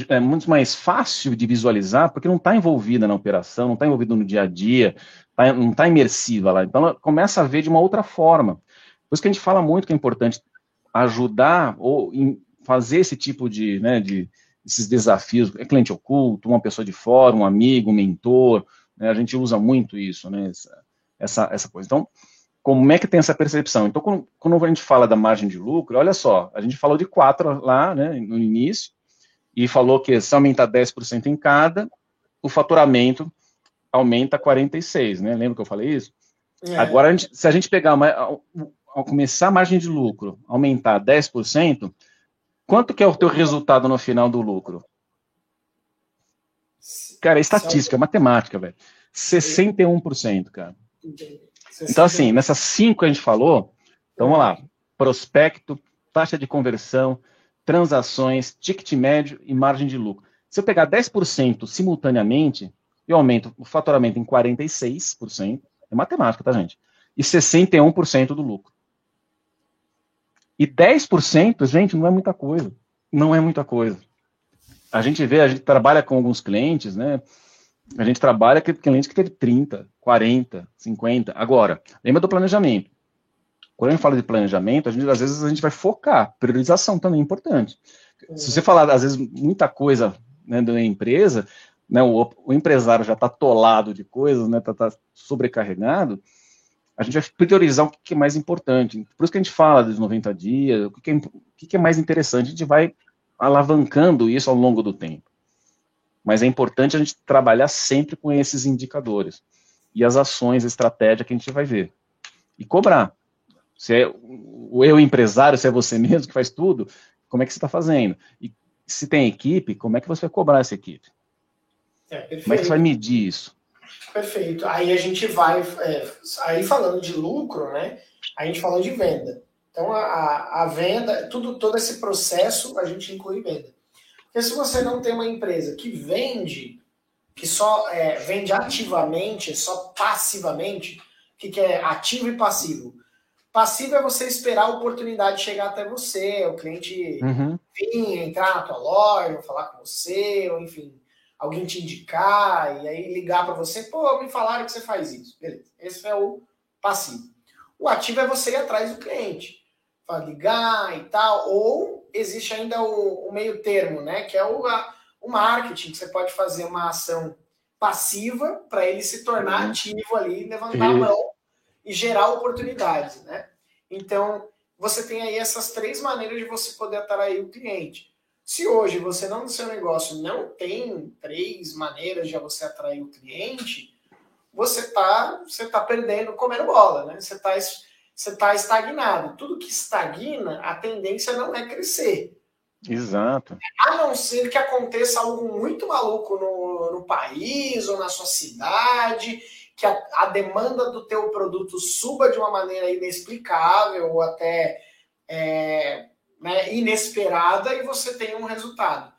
é muito mais fácil de visualizar porque não está envolvida na operação, não está envolvida no dia a dia, tá, não está imersiva lá. Então ela começa a ver de uma outra forma. Por isso que a gente fala muito que é importante ajudar ou fazer esse tipo de, né, de, esses desafios, é cliente oculto, uma pessoa de fora, um amigo, um mentor, né, a gente usa muito isso, né, essa, essa, essa coisa. Então, como é que tem essa percepção? Então, quando, quando, a gente fala da margem de lucro, olha só, a gente falou de quatro lá, né, no início, e falou que se aumentar 10% em cada, o faturamento aumenta 46, né, lembra que eu falei isso? É. Agora, a gente, se a gente pegar, uma, ao, ao começar a margem de lucro, aumentar 10%, Quanto que é o teu resultado no final do lucro? Cara, é estatística, é matemática, velho. 61%, cara. Então, assim, nessas cinco que a gente falou, então vamos lá. Prospecto, taxa de conversão, transações, ticket médio e margem de lucro. Se eu pegar 10% simultaneamente, eu aumento o faturamento em 46%, é matemática, tá, gente? E 61% do lucro. E 10%, gente, não é muita coisa. Não é muita coisa. A gente vê, a gente trabalha com alguns clientes, né? A gente trabalha com clientes que teve 30, 40, 50. Agora, lembra do planejamento. Quando a gente fala de planejamento, gente, às vezes a gente vai focar. Priorização também é importante. Se você falar, às vezes, muita coisa né, da empresa, né, o, o empresário já está atolado de coisas, né, está tá sobrecarregado, a gente vai priorizar o que é mais importante. Por isso que a gente fala dos 90 dias, o que é, o que é mais interessante, a gente vai alavancando isso ao longo do tempo. Mas é importante a gente trabalhar sempre com esses indicadores e as ações, a estratégia que a gente vai ver. E cobrar. Se é o eu empresário, se é você mesmo que faz tudo, como é que você está fazendo? E se tem equipe, como é que você vai cobrar essa equipe? É, como é que você vai medir isso? Perfeito. Aí a gente vai, é, aí falando de lucro, né? A gente falou de venda. Então a, a venda, tudo, todo esse processo a gente inclui venda. Porque se você não tem uma empresa que vende, que só é, vende ativamente, só passivamente, o que, que é ativo e passivo? Passivo é você esperar a oportunidade chegar até você, o cliente uhum. vir, entrar na tua loja, falar com você, ou enfim, alguém te indicar e aí ligar para você, pô, me falaram que você faz isso. Beleza. Esse é o passivo. O ativo é você ir atrás do cliente, ligar e tal, ou existe ainda o, o, meio termo, né, que é o, a, o marketing, que você pode fazer uma ação passiva para ele se tornar uhum. ativo ali, levantar a mão e gerar oportunidades, né? Então, você tem aí essas três maneiras de você poder atrair o cliente. Se hoje você não no seu negócio não tem três maneiras de você atrair o cliente, você está você tá perdendo, comendo bola, né? Você está você tá estagnado. Tudo que estagna, a tendência não é crescer. Exato. A não ser que aconteça algo muito maluco no, no país ou na sua cidade, que a, a demanda do teu produto suba de uma maneira inexplicável ou até é, né, inesperada e você tem um resultado.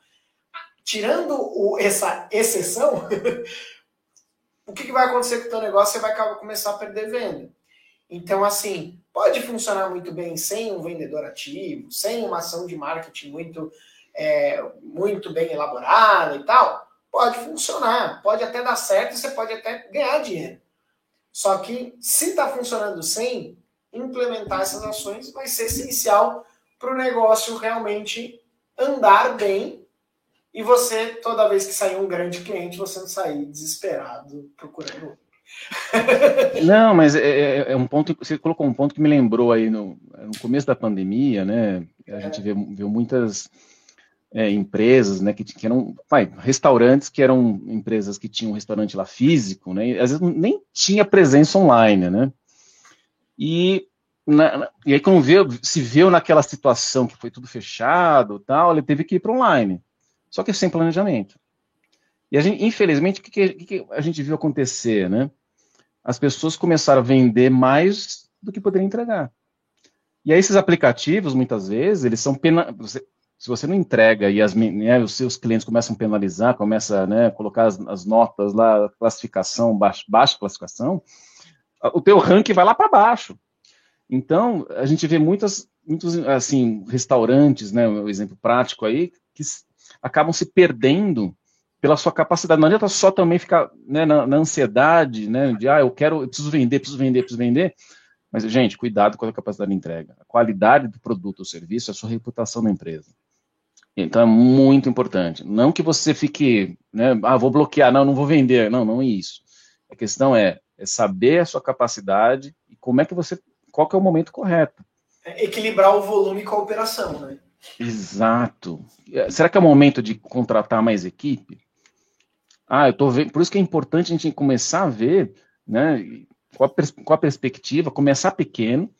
Tirando o, essa exceção, o que, que, vai acontecer com o teu negócio? Você vai começar a perder venda. Então, assim, pode funcionar muito bem sem um vendedor ativo, sem uma ação de marketing muito, é, muito bem elaborada e tal. Pode funcionar, pode até dar certo, você pode até ganhar dinheiro. Só que se está funcionando sem, implementar essas ações vai ser essencial para o negócio realmente andar bem e você, toda vez que sair um grande cliente, você não sair desesperado procurando Não, mas é, é, é, um ponto, você colocou um ponto que me lembrou aí no, no começo da pandemia, né? A é. gente viu, viu muitas é, empresas, né, que, que eram, vai, restaurantes que eram empresas que tinham um restaurante lá físico, né? Às vezes nem tinha presença online, né? E na, e aí quando viu, se viu naquela situação que foi tudo fechado, tal, ele teve que ir para online. Só que sem planejamento. E a gente, infelizmente, o que, que, que, a gente viu acontecer, né? As pessoas começaram a vender mais do que poderiam entregar. E aí esses aplicativos, muitas vezes, eles são pena... se você não entrega e as, né, os seus clientes começam a penalizar, começa né, a colocar as, as, notas lá, classificação, baixa, baixa classificação, o teu ranking vai lá para baixo. Então, a gente vê muitas, muitos, assim, restaurantes, né, um exemplo prático aí, que acabam se perdendo pela sua capacidade. Não adianta só também ficar né, na, na, ansiedade, né, de, ah, eu quero, eu preciso vender, preciso vender, preciso vender. Mas, gente, cuidado com a capacidade de entrega. A qualidade do produto ou serviço é a sua reputação da empresa. Então, é muito importante. Não que você fique, né, ah, vou bloquear, não, não vou vender. Não, não é isso. A questão é, é saber a sua capacidade e como é que você, qual que é o momento correto. É equilibrar o volume com a operação, né? Exato. Será que é o momento de contratar mais equipe? Ah, eu tô vendo. Por isso que é importante a gente começar a ver, né? Com a, com a perspectiva, começar pequeno,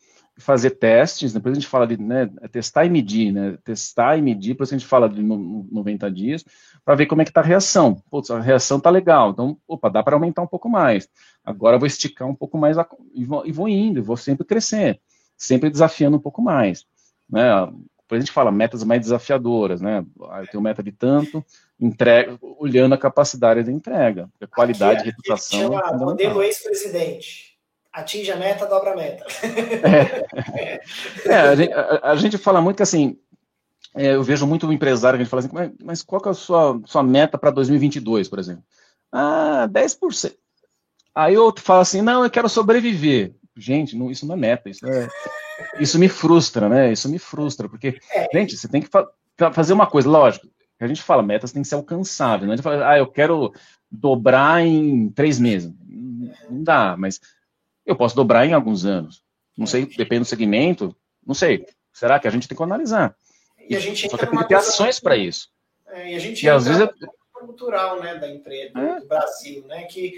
fazer testes, depois a gente fala de né, testar e medir, né? Testar e medir, depois a gente fala de 90 dias, para ver como é que está a reação. Putz, a reação tá legal, então, opa, dá para aumentar um pouco mais. Agora eu vou esticar um pouco mais a, e, vou, e vou indo, vou sempre crescer, sempre desafiando um pouco mais. Né? Depois a gente fala metas mais desafiadoras, né? Ah, eu tenho meta de tanto, entrega, olhando a capacidade da entrega, a qualidade, aqui, reputação. Chama é modelo ex-presidente. Atinge a meta, dobra a meta. É, é a, gente, a, a, gente, fala muito que assim, é, eu vejo muito o empresário que a gente fala assim, mas, mas qual que é a sua, sua meta para 2022, por exemplo? Ah, 10%. Aí outro fala assim, não, eu quero sobreviver. Gente, não, isso não é meta, isso é isso me frustra, né? Isso me frustra, porque, é. gente, você tem que fa fazer uma coisa, lógico, a gente fala, metas tem que ser alcançáveis, não é fala, ah, eu quero dobrar em três meses. Não dá, mas eu posso dobrar em alguns anos. Não sei, depende do segmento, não sei. Será que a gente tem que analisar? E a gente Só que tem que ter ações para isso. É, e a gente e às vezes é cultural, né, da empresa, é. do Brasil, né, que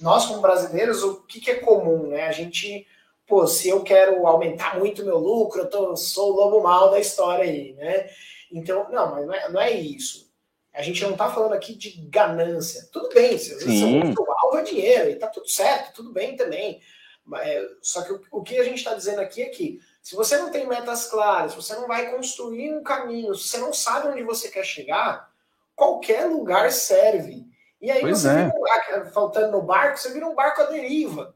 nós como brasileiros, o que, que é comum, né, a gente pô, se eu quero aumentar muito meu lucro, eu tô, sou o lobo mal da história aí, né? Então, não, mas não é, não é isso. A gente não tá falando aqui de ganância. Tudo bem, se o alvo é dinheiro, e tá tudo certo, tudo bem também. É, só que o, que a gente está dizendo aqui é que se você não tem metas claras, você não vai construir um caminho, se você não sabe onde você quer chegar, qualquer lugar serve. E aí pois você é. vira, faltando no barco, você vira um barco à deriva.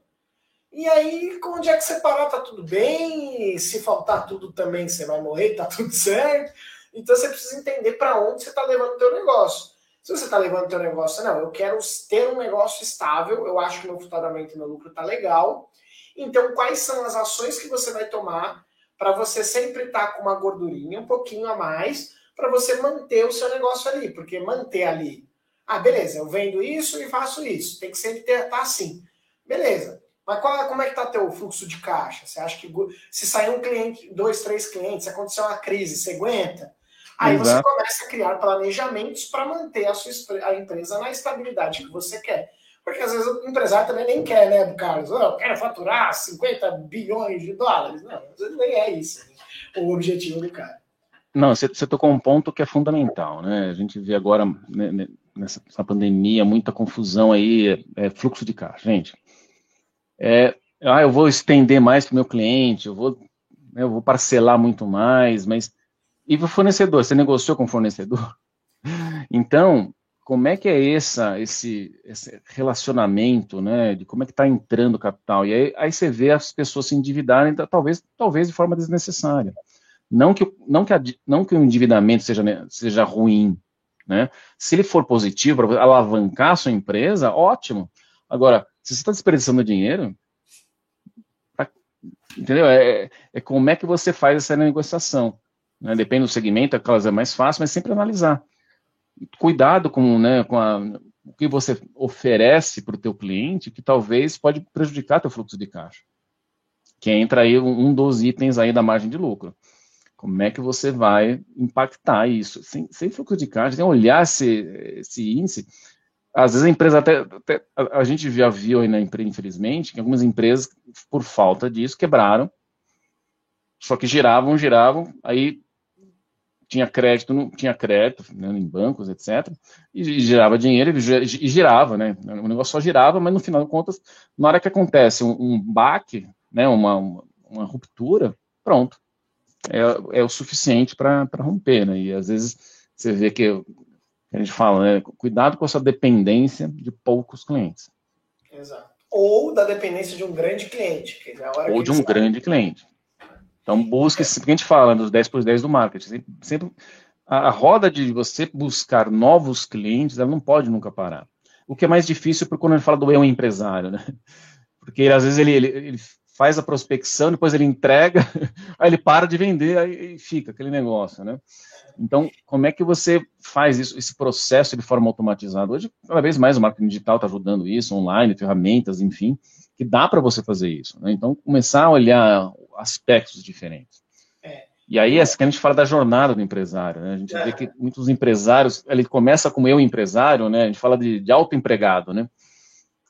E aí, onde é que você parar, tá tudo bem. Se faltar tudo também, você vai morrer, tá tudo certo. Então você precisa entender para onde você está levando o teu negócio. Se você está levando o teu negócio, não, eu quero ter um negócio estável, eu acho que meu faturamento e meu lucro tá legal. Então, quais são as ações que você vai tomar para você sempre estar tá com uma gordurinha, um pouquinho a mais, para você manter o seu negócio ali? Porque manter ali, ah, beleza, eu vendo isso e faço isso, tem que sempre estar tá assim. Beleza. Mas qual, como é que está teu fluxo de caixa? Você acha que se sair um cliente, dois, três clientes, se acontecer uma crise, você aguenta? Aí Exato. você começa a criar planejamentos para manter a sua a empresa na estabilidade que você quer. Porque às vezes o empresário também nem quer, né, Carlos? Eu quero faturar 50 bilhões de dólares. Não, às vezes nem é isso né? o objetivo do cara. Não, você, você tocou um ponto que é fundamental, né? A gente vê agora, né, né nessa pandemia, muita confusão aí, é, fluxo de caixa. Gente, é, ah, eu vou estender mais para o meu cliente, eu vou, eu vou parcelar muito mais, mas e o fornecedor? Você negociou com o fornecedor? Então, como é que é essa, esse, esse relacionamento, né? De como é que está entrando o capital? E aí, aí, você vê as pessoas se endividarem, talvez, talvez de forma desnecessária. Não que, não que, a, não que o endividamento seja, seja ruim, né? Se ele for positivo para alavancar a sua empresa, ótimo. Agora, se você está desperdiçando dinheiro, entendeu? É, é como é que você faz essa negociação. Né? Depende do segmento, aquelas é mais fácil, mas sempre analisar. Cuidado com, né, com a, o que você oferece para o teu cliente, que talvez pode prejudicar teu fluxo de caixa. Que entra aí um dos itens aí da margem de lucro. Como é que você vai impactar isso? Sem, sem fluxo de caixa, sem olhar esse, esse índice, às vezes a empresa até, até, a gente já viu aí na empresa, infelizmente, que algumas empresas, por falta disso, quebraram, só que giravam, giravam, aí tinha crédito, não tinha crédito né, em bancos, etc. E, girava dinheiro e girava, né? O negócio só girava, mas no final de contas, na hora que acontece um, um baque, né, uma, uma, uma, ruptura, pronto. É, é o suficiente para romper, né? E às vezes você vê que a gente fala, né? Cuidado com essa dependência de poucos clientes. Exato. Ou da dependência de um grande cliente. Ou de um grande cliente. Então, busque, sempre que a gente fala dos 10 por 10 do marketing, sempre, sempre a, a, roda de você buscar novos clientes, ela não pode nunca parar. O que é mais difícil porque quando a gente fala do eu empresário, né? Porque às vezes ele, ele, ele, faz a prospecção, depois ele entrega, aí ele para de vender, aí fica aquele negócio, né? Então, como é que você faz isso, esse processo de forma automatizada? Hoje, cada vez mais o marketing digital está ajudando isso, online, ferramentas, enfim, que dá para você fazer isso. Né? Então, começar a olhar aspectos diferentes. É. E aí, é que a gente fala da jornada do empresário, né? A gente é. vê que muitos empresários, ele começa como eu empresário, né? A gente fala de, de autoempregado, né?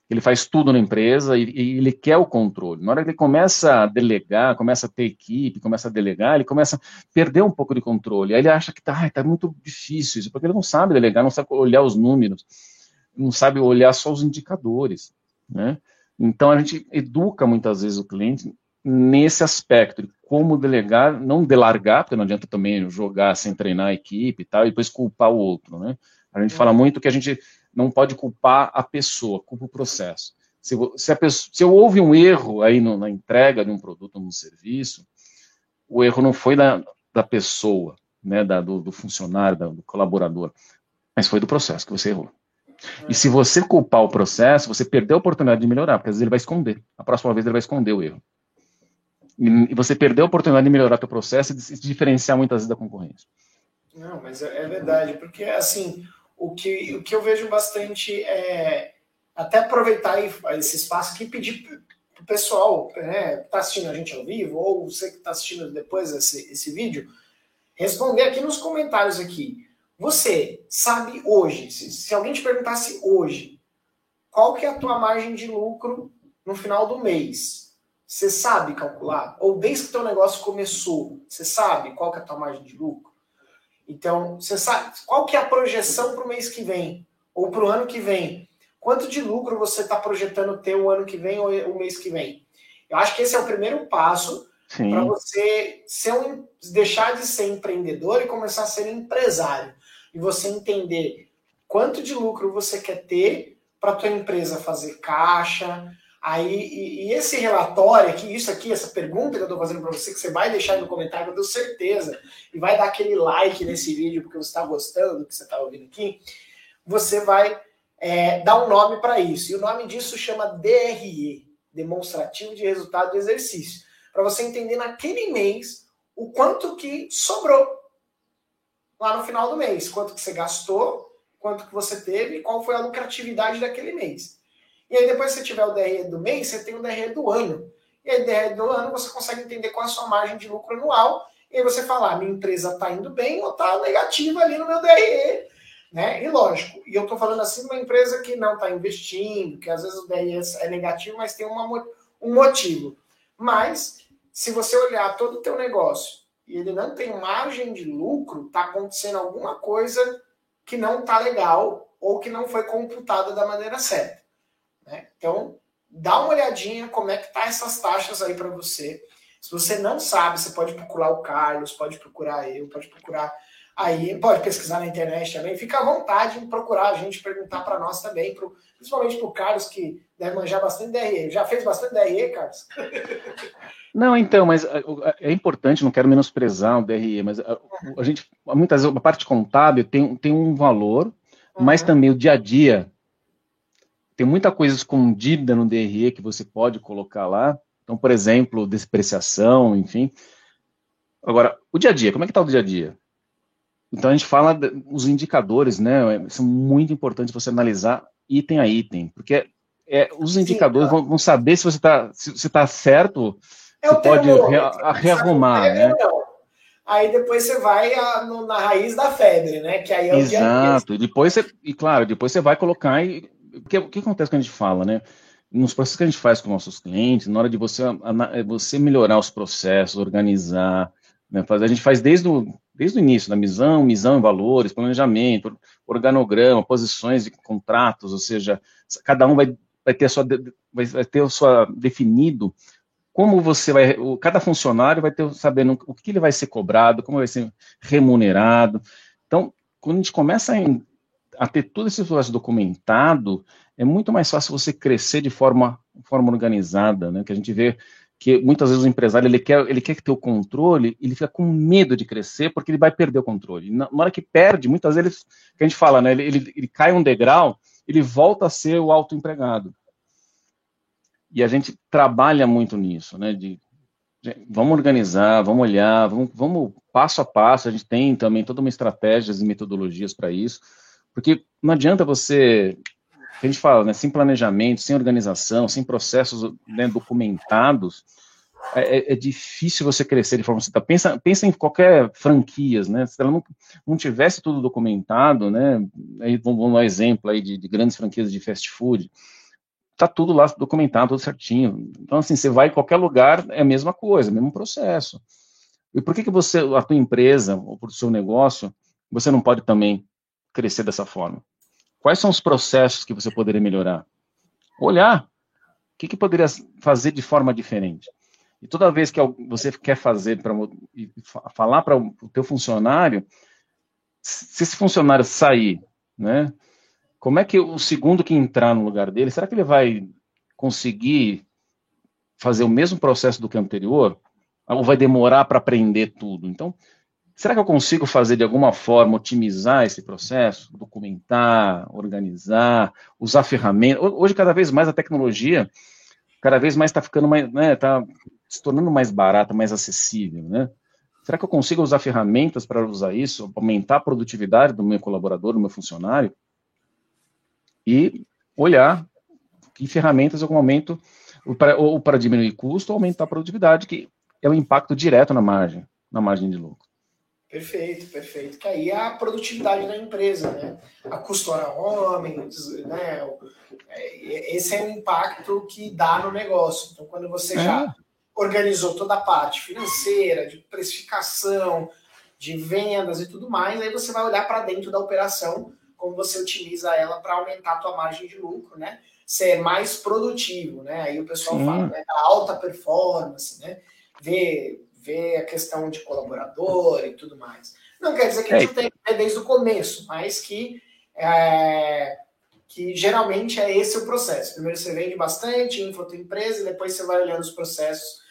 Ele faz tudo na empresa e, e, ele quer o controle. Na hora que ele começa a delegar, começa a ter equipe, começa a delegar, ele começa a perder um pouco de controle. Aí ele acha que tá, tá muito difícil isso, porque ele não sabe delegar, não sabe olhar os números, não sabe olhar só os indicadores, né? Então a gente educa muitas vezes o cliente nesse aspecto de como delegar, não delargar, porque não adianta também jogar sem treinar a equipe e tal, e depois culpar o outro, né? A gente fala muito que a gente não pode culpar a pessoa, culpa o processo. Se, se, pessoa, se houve um erro aí no, na entrega de um produto ou um serviço, o erro não foi da, da pessoa, né, da, do, do, funcionário, da, do colaborador, mas foi do processo que você errou. E se você culpar o processo, você perdeu a oportunidade de melhorar, porque às vezes ele vai esconder. A próxima vez ele vai esconder o erro. E você perdeu a oportunidade de melhorar teu processo e de se diferenciar muitas vezes da concorrência. Não, mas é, é verdade, porque assim, o que, o que eu vejo bastante é até aproveitar esse espaço aqui e pedir para o pessoal né, que está assistindo a gente ao vivo, ou você que está assistindo depois esse, esse vídeo, responder aqui nos comentários aqui. Você sabe hoje, se, se alguém te perguntasse hoje, qual que é a tua margem de lucro no final do mês? Você sabe calcular? Ou desde que teu negócio começou, você sabe qual que é a tua margem de lucro? Então, você sabe qual que é a projeção para o mês que vem? Ou para o ano que vem? Quanto de lucro você está projetando ter o ano que vem ou o mês que vem? Eu acho que esse é o primeiro passo para você ser um, deixar de ser empreendedor e começar a ser empresário. E você entender quanto de lucro você quer ter para a tua empresa fazer caixa, Aí, e, e, esse relatório aqui, isso aqui, essa pergunta que eu estou fazendo para você, que você vai deixar no comentário, eu tenho certeza, e vai dar aquele like nesse vídeo porque você está gostando do que você está ouvindo aqui, você vai é, dar um nome para isso. E o nome disso chama DRE Demonstrativo de Resultado do Exercício. Para você entender naquele mês o quanto que sobrou lá no final do mês, quanto que você gastou, quanto que você teve qual foi a lucratividade daquele mês. E aí depois que você tiver o DRE do mês, você tem o DRE do ano. E aí, DRE do ano, você consegue entender qual é a sua margem de lucro anual. E aí você fala, ah, minha empresa está indo bem ou está negativa ali no meu DRE. Né? E lógico, e eu estou falando assim uma empresa que não está investindo, que às vezes o DRE é negativo, mas tem uma, um motivo. Mas, se você olhar todo o teu negócio e ele não tem margem de lucro, está acontecendo alguma coisa que não está legal ou que não foi computada da maneira certa. Né? Então, dá uma olhadinha como é que tá essas taxas aí para você. Se você não sabe, você pode procurar o Carlos, pode procurar eu, pode procurar aí, pode pesquisar na internet também. Fica à vontade em procurar a gente, perguntar para nós também, pro, principalmente para o Carlos, que deve manjar bastante DRE. Já fez bastante DRE, Carlos? Não, então, mas é importante, não quero menosprezar o DRE, mas a, a gente, muitas vezes, a parte contábil tem, tem um valor, uhum. mas também o dia a dia tem muita coisa escondida no DRE que você pode colocar lá, Então, por exemplo, depreciação, enfim. Agora, o dia a dia, como é que está o dia a dia? Então a gente fala os indicadores, né? São muito importantes você analisar item a item, porque é, os indicadores Sim, vão, vão, saber se você está se, se tá certo, é você pode re, rearrumar, né? Aí depois você vai a, no, na raiz da febre, né? Que aí é o Exato. Depois você, e claro, depois você vai colocar e porque o que acontece quando a gente fala, né? Nos processos que a gente faz com nossos clientes, na hora de você, você melhorar os processos, organizar, né? a gente faz desde o, desde o início, da missão, missão, valores, planejamento, organograma, posições de contratos, ou seja, cada um vai, vai ter a sua, vai ter a sua definido como você vai, cada funcionário vai ter sabendo o que ele vai ser cobrado, como vai ser remunerado. Então, quando a gente começa a, a ter todo esse processo documentado, é muito mais fácil você crescer de forma, forma organizada, né? Que a gente vê que muitas vezes o empresário ele quer, ele quer ter o controle, ele fica com medo de crescer porque ele vai perder o controle. Na, hora que perde, muitas vezes, que a gente fala, né, ele, ele, ele cai um degrau, ele volta a ser o autoempregado. E a gente trabalha muito nisso, né, de, vamos organizar, vamos olhar, vamos, vamos passo a passo, a gente tem também toda uma estratégias e metodologias para isso, porque não adianta você a gente fala, né, sem planejamento, sem organização, sem processos né, documentados, é, é, é, difícil você crescer de forma tá pensa pensa em qualquer franquias né se ela não, não tivesse tudo documentado né aí vamos dar um exemplo aí de, de, grandes franquias de fast food tá tudo lá documentado tudo certinho. Então assim você vai em qualquer lugar é a mesma coisa mesmo processo. E por que que você a tua empresa ou o seu negócio você não pode também crescer dessa forma Quais são os processos que você poderia melhorar? Olhar. O que, que poderia fazer de forma diferente? E toda vez que você quer fazer para falar para o teu funcionário, se esse funcionário sair, né? Como é que o segundo que entrar no lugar dele, será que ele vai conseguir fazer o mesmo processo do que o anterior? Ou vai demorar para aprender tudo? Então, Será que eu consigo fazer de alguma forma, otimizar esse processo? Documentar, organizar, usar ferramentas. Hoje, cada vez mais a tecnologia, cada vez mais está ficando mais, né, está se tornando mais barata, mais acessível, né? Será que eu consigo usar ferramentas para usar isso, aumentar a produtividade do meu colaborador, do meu funcionário? E olhar que ferramentas eu aumento, ou para, diminuir custo, ou aumentar a produtividade, que é o impacto direto na margem, na margem de lucro. Perfeito, perfeito. Que aí é a produtividade da empresa, né? A custódia homens, né? É, esse é o impacto que dá no negócio. Então, quando você é. já organizou toda a parte financeira, de precificação, de vendas e tudo mais, aí você vai olhar para dentro da operação, como você utiliza ela para aumentar a tua margem de lucro, né? Ser mais produtivo, né? Aí o pessoal Sim. fala, né? alta performance, né? Ver ver a questão de colaborador e tudo mais. Não quer dizer que a gente é. tem que ver desde o começo, mas que, é, que geralmente é esse o processo. Primeiro você vende bastante, infla a tua empresa, e depois você vai olhando os processos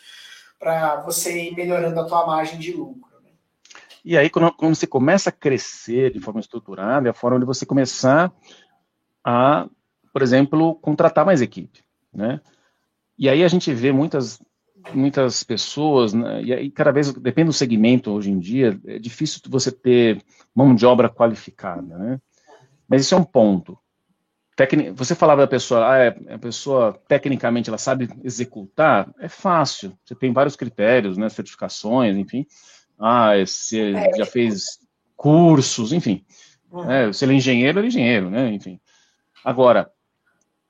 para você ir melhorando a tua margem de lucro. Né? E aí, quando, quando você começa a crescer de forma estruturada, é a forma de você começar a, por exemplo, contratar mais equipe, né? E aí a gente vê muitas muitas pessoas, né, e aí cada vez, depende do segmento hoje em dia, é difícil você ter mão de obra qualificada, né? Mas isso é um ponto. Tecni você falava da pessoa, ah, é, a pessoa tecnicamente ela sabe executar, é fácil. Você tem vários critérios, né, certificações, enfim. Ah, você é. já fez cursos, enfim. Uhum. É, se ele é engenheiro, ele é engenheiro, né, enfim. Agora,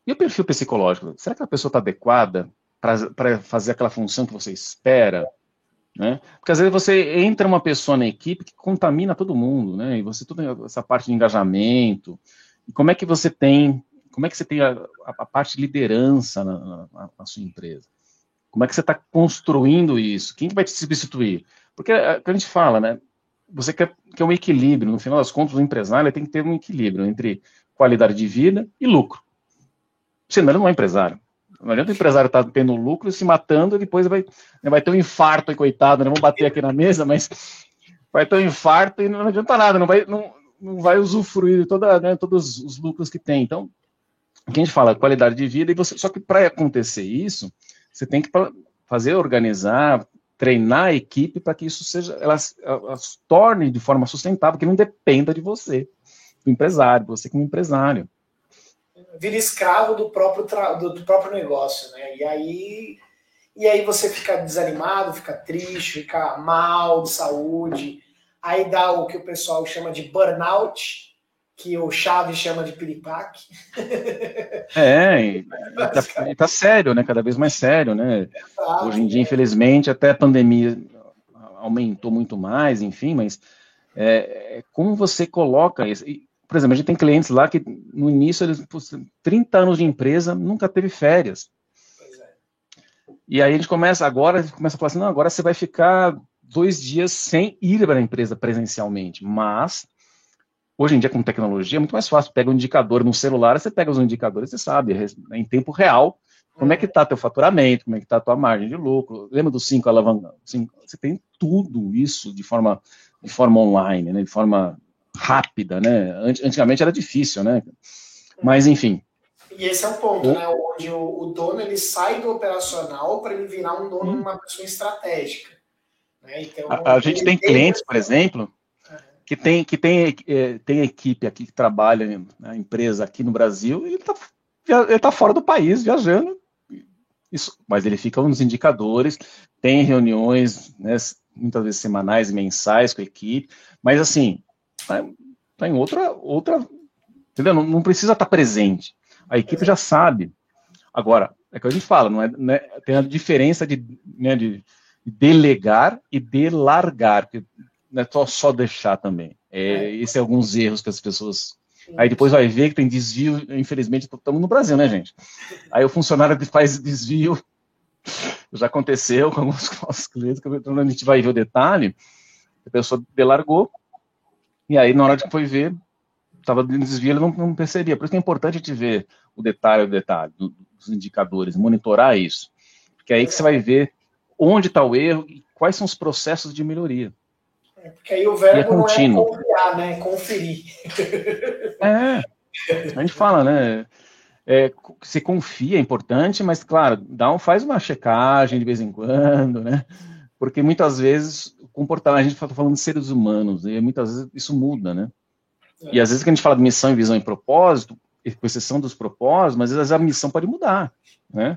e o perfil psicológico? Será que a pessoa está adequada para fazer aquela função que você espera, né? Porque às vezes você entra uma pessoa na equipe que contamina todo mundo, né? E você toda essa parte de engajamento. E como é que você tem, como é que você tem a, a parte de liderança na, na, na, sua empresa? Como é que você está construindo isso? Quem vai te substituir? Porque é, a gente fala, né? Você quer, quer um equilíbrio. No final das contas, o empresário tem que ter um equilíbrio entre qualidade de vida e lucro. Senão ele não é empresário. Não adianta o empresário estar tá tendo lucro se matando, depois vai, né, vai ter um infarto coitado, né? Vamos bater aqui na mesa, mas vai ter um infarto e não adianta nada, não vai, não, não vai usufruir de toda, né, todos os lucros que tem. Então, o que a gente fala, qualidade de vida, e você, só que para acontecer isso, você tem que fazer organizar, treinar a equipe para que isso seja, elas, elas torne de forma sustentável, que não dependa de você, do empresário, você como empresário. Vira escravo do próprio, do, do próprio negócio, né? E aí, e aí você fica desanimado, fica triste, fica mal de saúde, aí dá o que o pessoal chama de burnout, que o Chaves chama de piripaque. É, e, tá, e tá, sério, né? Cada vez mais sério, né? Exato. Hoje em dia, infelizmente, até a pandemia aumentou muito mais, enfim, mas é, é como você coloca isso. Por exemplo, a gente tem clientes lá que no início, eles, 30 anos de empresa, nunca teve férias. É. E aí a gente começa, agora, começa a falar assim, não, agora você vai ficar dois dias sem ir para a empresa presencialmente, mas Hoje em dia, com tecnologia, é muito mais fácil. Pega um indicador no celular, você pega os indicadores, você sabe, em tempo real, como é que está teu faturamento, como é que está tua margem de lucro. Lembra dos cinco alavancas? Você tem tudo isso de forma, de forma online, né, de forma rápida, né? Antigamente era difícil, né? Mas, enfim. E esse é o ponto, o... né? Onde o, o, dono ele sai do operacional para ele virar um dono, hum. uma pessoa estratégica. Né? Então, a, a gente tem clientes, por exemplo, que tem que tem, é, tem equipe aqui que trabalha na empresa aqui no Brasil, ele está ele tá fora do país viajando, isso, mas ele fica nos indicadores, tem reuniões, né, muitas vezes semanais, mensais com a equipe, mas assim, tá, tá em outra, outra, entendeu? Não, não precisa estar tá presente. A equipe já sabe. Agora, é que a gente fala, não é, não é tem a diferença de, né, de delegar e de largar, não é só, só deixar também. É, é. Esse é alguns erros que as pessoas. Aí depois vai ver que tem desvio, infelizmente, estamos no Brasil, né, gente? Aí o funcionário faz desvio, já aconteceu com alguns nossos clientes, que a gente vai ver o detalhe, a pessoa delargou, e aí na hora que foi ver, estava de desvio, ele não, não, percebia. Por isso que é importante a gente ver o detalhe, o detalhe dos indicadores, monitorar isso. Porque é aí que você vai ver onde está o erro e quais são os processos de melhoria. É, porque aí o verbo é não é confiar, né? Conferir. É. A gente fala, né? É, se confia é importante, mas claro, dá um, faz uma checagem de vez em quando, né? Porque muitas vezes o comportamento, a gente está falando de seres humanos, e muitas vezes isso muda, né? É. E às vezes que a gente fala de missão, visão e propósito, com exceção dos propósitos, mas às vezes a missão pode mudar, né?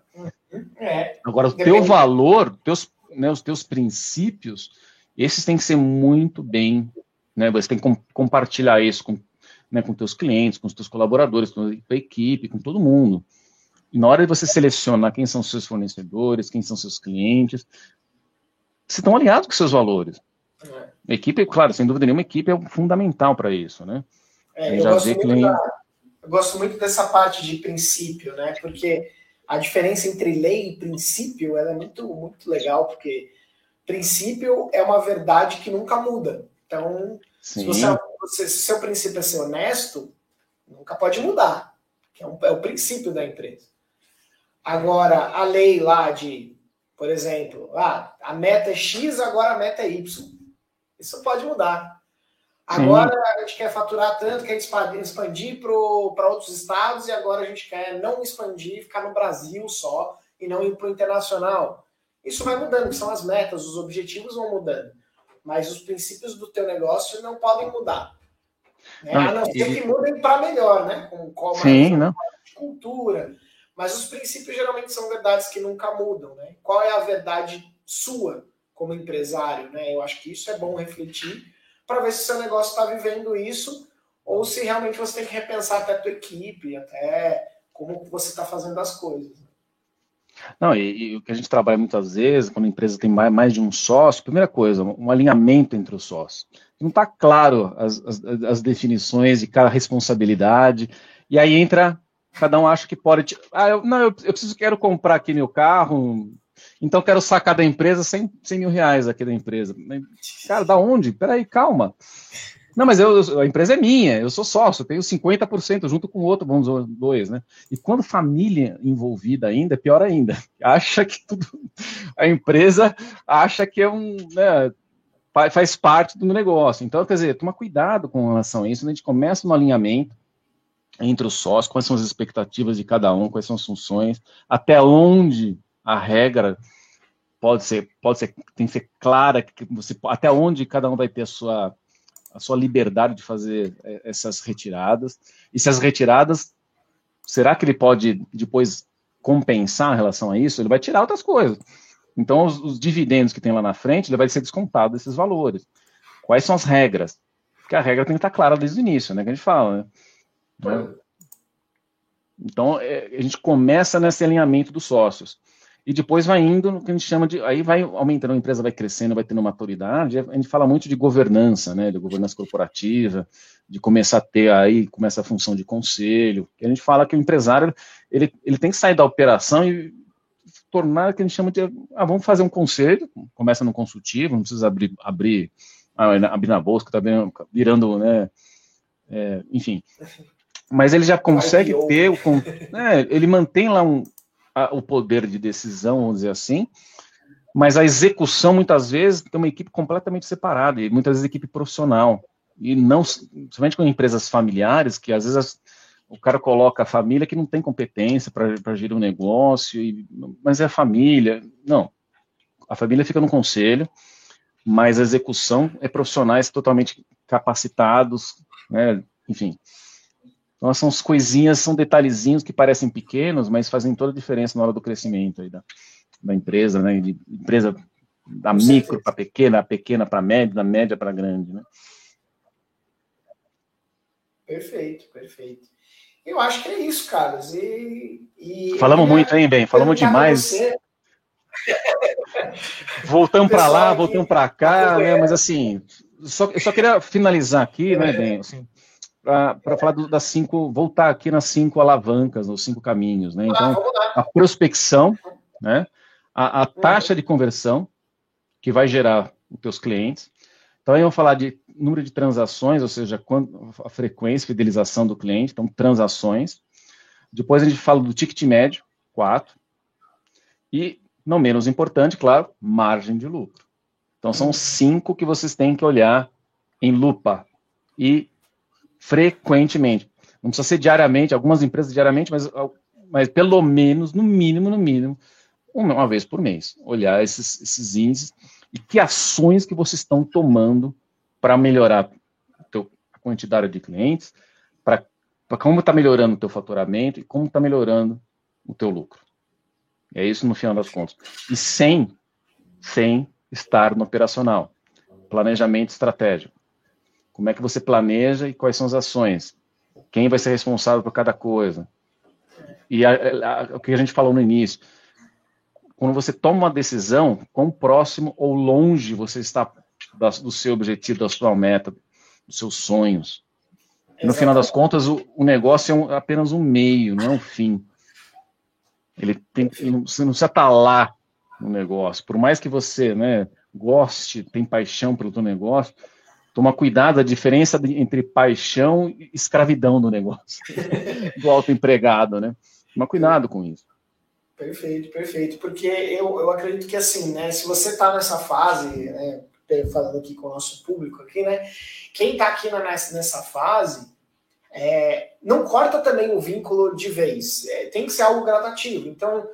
É. Agora, o teu valor, teus, né, os teus princípios, esses têm que ser muito bem, né? Você tem que com, compartilhar isso com, né, com teus clientes, com os teus colaboradores, com a equipe, com todo mundo. E na hora de você selecionar quem são os seus fornecedores, quem são seus clientes, vocês estão alinhados com seus valores. É. Equipe, claro, sem dúvida nenhuma, equipe é fundamental para isso, né? É, eu, gosto vem... da, eu gosto muito dessa parte de princípio, né? Porque a diferença entre lei e princípio é muito, muito legal, porque princípio é uma verdade que nunca muda. Então, Sim. se, você, você, se seu princípio é ser honesto, nunca pode mudar. Que é, um, é o princípio da empresa. Agora, a lei lá de, por exemplo, ah, a meta é X, agora a meta é Y. Isso pode mudar. Agora a gente quer faturar tanto, quer expandir para outros estados e agora a gente quer não expandir, ficar no Brasil só e não ir para o internacional. Isso vai mudando, que são as metas, os objetivos vão mudando. Mas os princípios do teu negócio não podem mudar. Né? Não, a não ser e... que mudem para melhor, né? Com, com Sim, não. cultura. Mas os princípios geralmente são verdades que nunca mudam, né? Qual é a verdade sua como empresário, né? Eu acho que isso é bom refletir para ver se o seu negócio está vivendo isso ou se realmente você tem que repensar até a tua equipe, até como você está fazendo as coisas. Não, e, e, o que a gente trabalha muitas vezes, quando a empresa tem mais, mais de um sócio, primeira coisa, um alinhamento entre os sócios. Não está claro as, as, as, definições de cada responsabilidade, e aí entra, cada um acha que pode. Ah, eu, não, eu, eu preciso, quero comprar aqui meu carro, então quero sacar da empresa 100, 100 mil reais aqui da empresa. Cara, da onde? Peraí, calma. Não, mas eu, a empresa é minha, eu sou sócio, eu tenho 50% junto com o outro, vamos dois, né? E quando família envolvida ainda, é pior ainda. Acha que tudo. A empresa acha que é um. Né, faz parte do negócio. Então, quer dizer, toma cuidado com relação a isso, né? a gente começa no alinhamento entre os sócios, quais são as expectativas de cada um, quais são as funções, até onde a regra pode ser, pode ser, tem que ser clara, que você, até onde cada um vai ter a sua, a sua liberdade de fazer é, essas retiradas. E se as retiradas, será que ele pode depois compensar em relação a isso? Ele vai tirar outras coisas. Então, os, os dividendos que tem lá na frente, ele vai ser descontado desses valores. Quais são as regras? Porque a regra tem que estar clara desde o início, né? Que a gente fala, né? Então, é, a gente começa nesse alinhamento dos sócios. E depois vai indo no que a gente chama de. Aí vai aumentando, a empresa vai crescendo, vai tendo maturidade. A gente fala muito de governança, né? De governança corporativa, de começar a ter aí, começa a função de conselho. Que a gente fala que o empresário ele, ele tem que sair da operação e tornar o que a gente chama de. Ah, vamos fazer um conselho, começa no consultivo, não precisa abrir, abrir, ah, abrir na bolsa, que está virando, né? É, enfim mas ele já consegue ter o. É, ele mantém lá um, a, o poder de decisão, vamos dizer assim, mas a execução, muitas vezes, tem uma equipe completamente separada, e muitas vezes equipe profissional. E não, somente com empresas familiares, que às vezes as, o cara coloca a família que não tem competência para gerir um negócio, e, mas é a família. Não. A família fica no conselho, mas a execução é profissionais totalmente capacitados, né, enfim. Então, são as coisinhas, são detalhezinhos que parecem pequenos, mas fazem toda a diferença na hora do crescimento aí da, da empresa, né? De empresa da Com micro para pequena, pequena para média, da média para grande, né? Perfeito, perfeito. Eu acho que é isso, Carlos. E, e Falamos muito, hein, bem? Falamos demais. voltamos para lá, voltamos para cá, né? Mas assim, só, eu só queria finalizar aqui, né, bem? Assim, para falar do, das cinco, voltar aqui nas cinco alavancas, nos cinco caminhos, né? Então, a prospecção, né? A, a taxa de conversão, que vai gerar os teus clientes. Então, aí eu vou falar de número de transações, ou seja, a frequência, fidelização do cliente, então, transações. Depois a gente fala do ticket médio, quatro. E, não menos importante, claro, margem de lucro. Então, são cinco que vocês têm que olhar em lupa. E frequentemente. Não precisa ser diariamente, algumas empresas diariamente, mas, mas pelo menos, no mínimo, no mínimo, uma vez por mês. Olhar esses, esses índices e que ações que vocês estão tomando para melhorar teu, a quantidade de clientes, para como está melhorando o teu faturamento e como está melhorando o teu lucro. É isso no final das contas. E sem, sem estar no operacional. Planejamento estratégico. Como é que você planeja e quais são as ações? Quem vai ser responsável por cada coisa? E a, a, o que a gente falou no início, quando você toma uma decisão, quão próximo ou longe você está da, do seu objetivo, da sua meta, dos seus sonhos. no final das contas, o, o negócio é um, apenas um meio, não é um fim. Ele tem, você não precisa estar lá no negócio. Por mais que você né, goste, tem paixão pelo teu negócio, Toma cuidado a diferença entre paixão e escravidão no negócio, do autoempregado, né? Toma cuidado com isso. Perfeito, perfeito. Porque eu, eu acredito que assim, né? Se você está nessa fase, né? Falando aqui com o nosso público aqui, né? Quem está aqui na, nessa fase, é, não corta também o vínculo de vez. É, tem que ser algo gradativo. Então,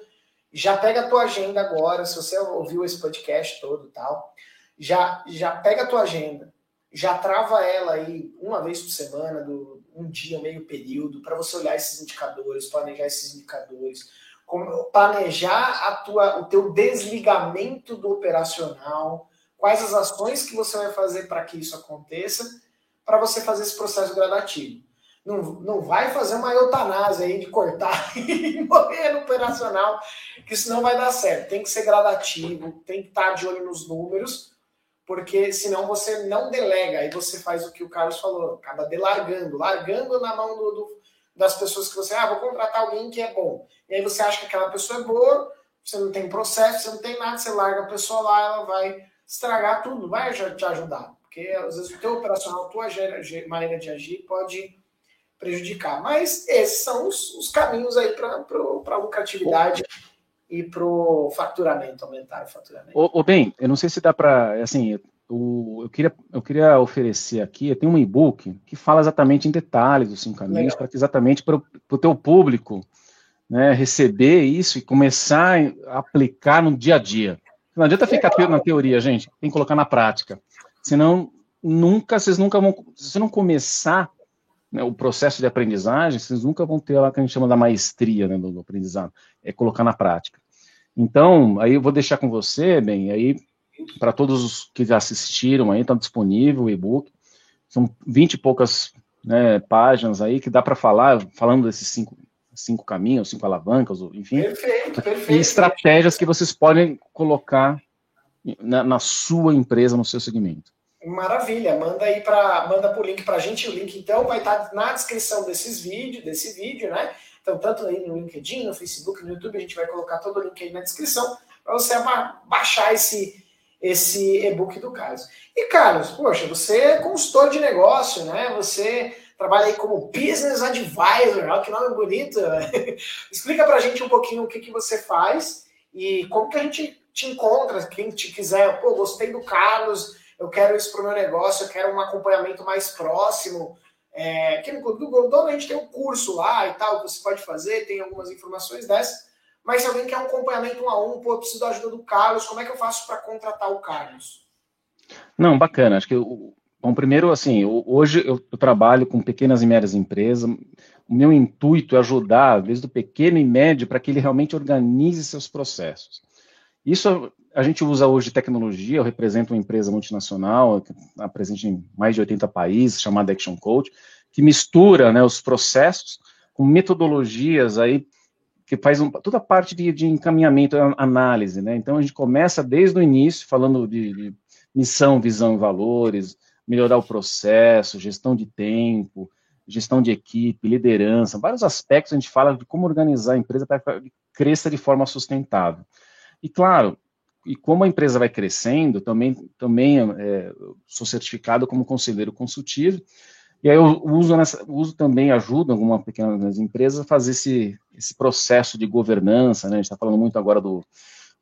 já pega a tua agenda agora, se você ouviu esse podcast todo tal, já, já pega a tua agenda, já trava ela aí uma vez por semana, do, um dia, meio período, para você olhar esses indicadores, planejar esses indicadores, planejar a tua, o teu desligamento do operacional, quais as ações que você vai fazer para que isso aconteça, para você fazer esse processo gradativo. Não, não vai fazer uma eutanásia aí de cortar e morrer no operacional, que isso não vai dar certo. Tem que ser gradativo, tem que estar de olho nos números, porque senão você não delega, aí você faz o que o Carlos falou, acaba delargando, largando na mão do, do, das pessoas que você, ah, vou contratar alguém que é bom. E aí você acha que aquela pessoa é boa, você não tem processo, você não tem nada, você larga a pessoa lá, ela vai estragar tudo, vai te ajudar. Porque às vezes o teu operacional, a tua maneira de agir pode prejudicar. Mas esses são os, os caminhos aí para a lucratividade e para o faturamento, aumentar o faturamento. Ô, bem, eu não sei se dá para, assim, o, eu, queria, eu queria oferecer aqui, eu tenho um e-book que fala exatamente em detalhes os cinco caminhos, para exatamente para o teu público né, receber isso e começar a aplicar no dia a dia. Não adianta ficar na teoria, gente. Tem que colocar na prática. Senão, nunca, vocês nunca vão. Se você não começar né, o processo de aprendizagem, vocês nunca vão ter lá que a gente chama da maestria né, do, do aprendizado. É colocar na prática. Então, aí eu vou deixar com você, bem, aí para todos os que já assistiram aí, está disponível o e-book. São 20 e poucas né, páginas aí que dá para falar, falando desses cinco, cinco caminhos, cinco alavancas, enfim. Perfeito, perfeito. E estratégias que vocês podem colocar na, na sua empresa, no seu segmento. Maravilha, manda aí para manda o link para a gente. O link então vai estar tá na descrição desses vídeos, desse vídeo, né? Então, tanto aí no LinkedIn, no Facebook, no YouTube, a gente vai colocar todo o link aí na descrição para você baixar esse, esse e-book do Carlos. E, Carlos, poxa, você é consultor de negócio, né? Você trabalha aí como Business Advisor, olha que nome bonito. Explica para a gente um pouquinho o que, que você faz e como que a gente te encontra, quem te quiser, pô, gostei do Carlos, eu quero isso para o meu negócio, eu quero um acompanhamento mais próximo. É, aqui no Clube do Goldona a gente tem um curso lá e tal, que você pode fazer, tem algumas informações dessas. Mas se alguém quer um acompanhamento um a um, pô, eu preciso da ajuda do Carlos, como é que eu faço para contratar o Carlos? Não, bacana. Acho que eu, bom, primeiro, assim, hoje eu, eu, trabalho com pequenas e médias empresas. O meu intuito é ajudar, desde o pequeno e médio, para que ele realmente organize seus processos. Isso a gente usa hoje tecnologia. Eu represento uma empresa multinacional, presente em mais de 80 países, chamada Action Coach, que mistura né, os processos com metodologias aí que faz um, toda a parte de, de, encaminhamento, análise, né? Então a gente começa desde o início falando de, de, missão, visão e valores, melhorar o processo, gestão de tempo, gestão de equipe, liderança, vários aspectos a gente fala de como organizar a empresa para que cresça de forma sustentável. E claro, e como a empresa vai crescendo, também, também é, sou certificado como conselheiro consultivo, e aí eu uso, nessa, uso também, ajudo algumas pequenas empresas a fazer esse, esse processo de governança, né? A gente está falando muito agora do,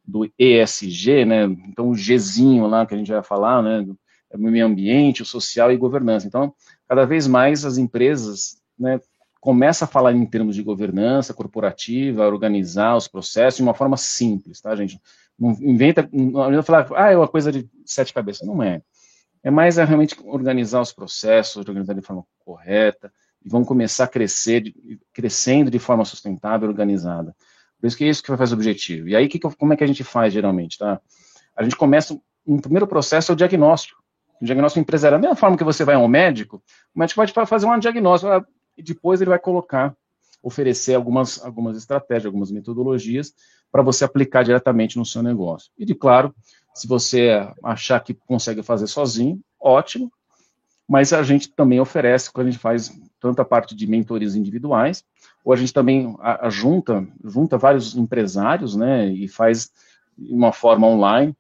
do ESG, né? Então o Gzinho lá que a gente vai falar, né? É o meio ambiente, o social e governança. Então, cada vez mais as empresas, né? Começa a falar em termos de governança corporativa, organizar os processos de uma forma simples, tá, gente? Não inventa, não falar, ah, é uma coisa de sete cabeças. Não é. É mais é realmente organizar os processos, organizar de forma correta, e vão começar a crescer, crescendo de forma sustentável, organizada. Por isso que é isso que faz o objetivo. E aí, que, como é que a gente faz geralmente, tá? A gente começa, um primeiro processo é o diagnóstico. O diagnóstico empresarial, da mesma forma que você vai ao médico, o médico vai fazer um diagnóstico, ah, e depois ele vai colocar, oferecer algumas, algumas estratégias, algumas metodologias para você aplicar diretamente no seu negócio. E, de claro, se você achar que consegue fazer sozinho, ótimo. Mas a gente também oferece, quando a gente faz tanta parte de mentorias individuais, ou a gente também a, a junta, junta vários empresários, né, e faz de uma forma online,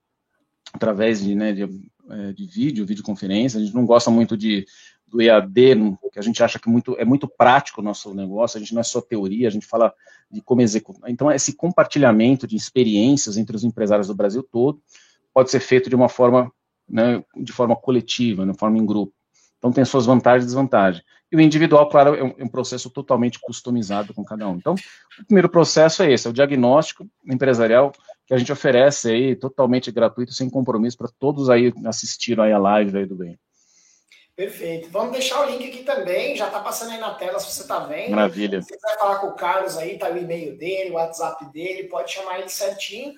através de, né, de, é, de vídeo, videoconferência. A gente não gosta muito de do EAD, que a gente acha que muito, é muito prático o nosso negócio, a gente não é só teoria, a gente fala de como executar. Então, esse compartilhamento de experiências entre os empresários do Brasil todo pode ser feito de uma forma, né, de forma coletiva, de forma em grupo. Então, tem suas vantagens e desvantagens. E o individual, claro, é um, é um, processo totalmente customizado com cada um. Então, o primeiro processo é esse, é o diagnóstico empresarial que a gente oferece aí, totalmente gratuito, sem compromisso, para todos aí assistiram aí a live aí do bem. Perfeito. Vamos deixar o link aqui também, já está passando aí na tela se você está vendo. Maravilha. Se você quiser falar com o Carlos aí, tá o e-mail dele, o WhatsApp dele, pode chamar ele certinho.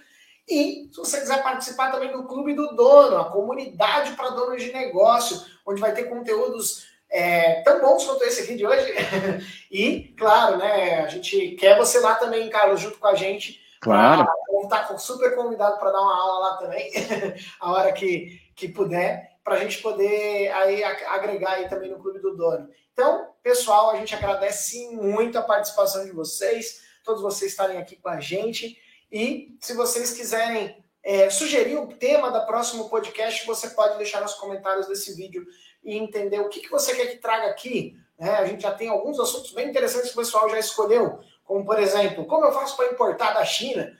E se você quiser participar também do Clube do Dono, a comunidade para donos de negócio, onde vai ter conteúdos é, tão bons quanto esse aqui de hoje. e, claro, né, a gente quer você lá também, Carlos, junto com a gente. Claro. Vamos estar tá super convidado para dar uma aula lá também, a hora que, que puder para a gente poder aí agregar aí também no Clube do Dono. Então, pessoal, a gente agradece muito a participação de vocês, todos vocês estarem aqui com a gente. E se vocês quiserem é, sugerir o tema da próximo podcast, você pode deixar nos comentários desse vídeo e entender o que, que você quer que traga aqui. Né? A gente já tem alguns assuntos bem interessantes que o pessoal já escolheu, como por exemplo, como eu faço para importar da China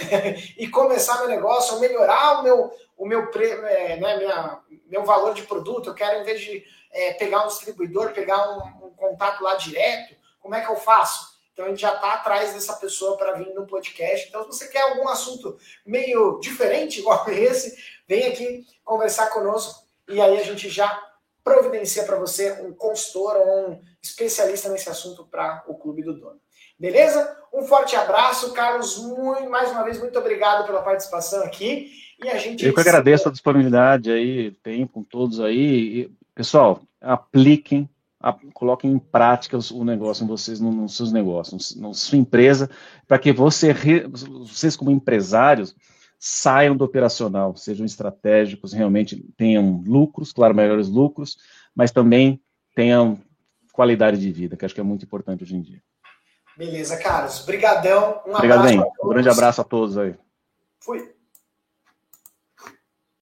e começar meu negócio, melhorar o meu, o meu, é, né, minha, meu valor de produto, eu quero, em vez de é, pegar um distribuidor, pegar um, um, contato lá direto, como é que eu faço? Então a gente já está atrás dessa pessoa para vir no podcast. Então, se você quer algum assunto meio diferente, igual esse, vem aqui conversar conosco e aí a gente já providencia para você um consultor ou um especialista nesse assunto para o Clube do Dono. Beleza? Um forte abraço, Carlos. Muito, mais uma vez, muito obrigado pela participação aqui. E a gente. Eu que agradeço a disponibilidade aí, tempo com todos aí. Pessoal, apliquem a, coloquem em prática o negócio em vocês, nos seus negócios, na sua empresa, para que você, vocês como empresários saiam do operacional, sejam estratégicos, realmente tenham lucros, claro, maiores lucros, mas também tenham qualidade de vida, que acho que é muito importante hoje em dia. Beleza, Carlos. Obrigadão. Um Obrigado, abraço. Um grande abraço a todos aí. Fui.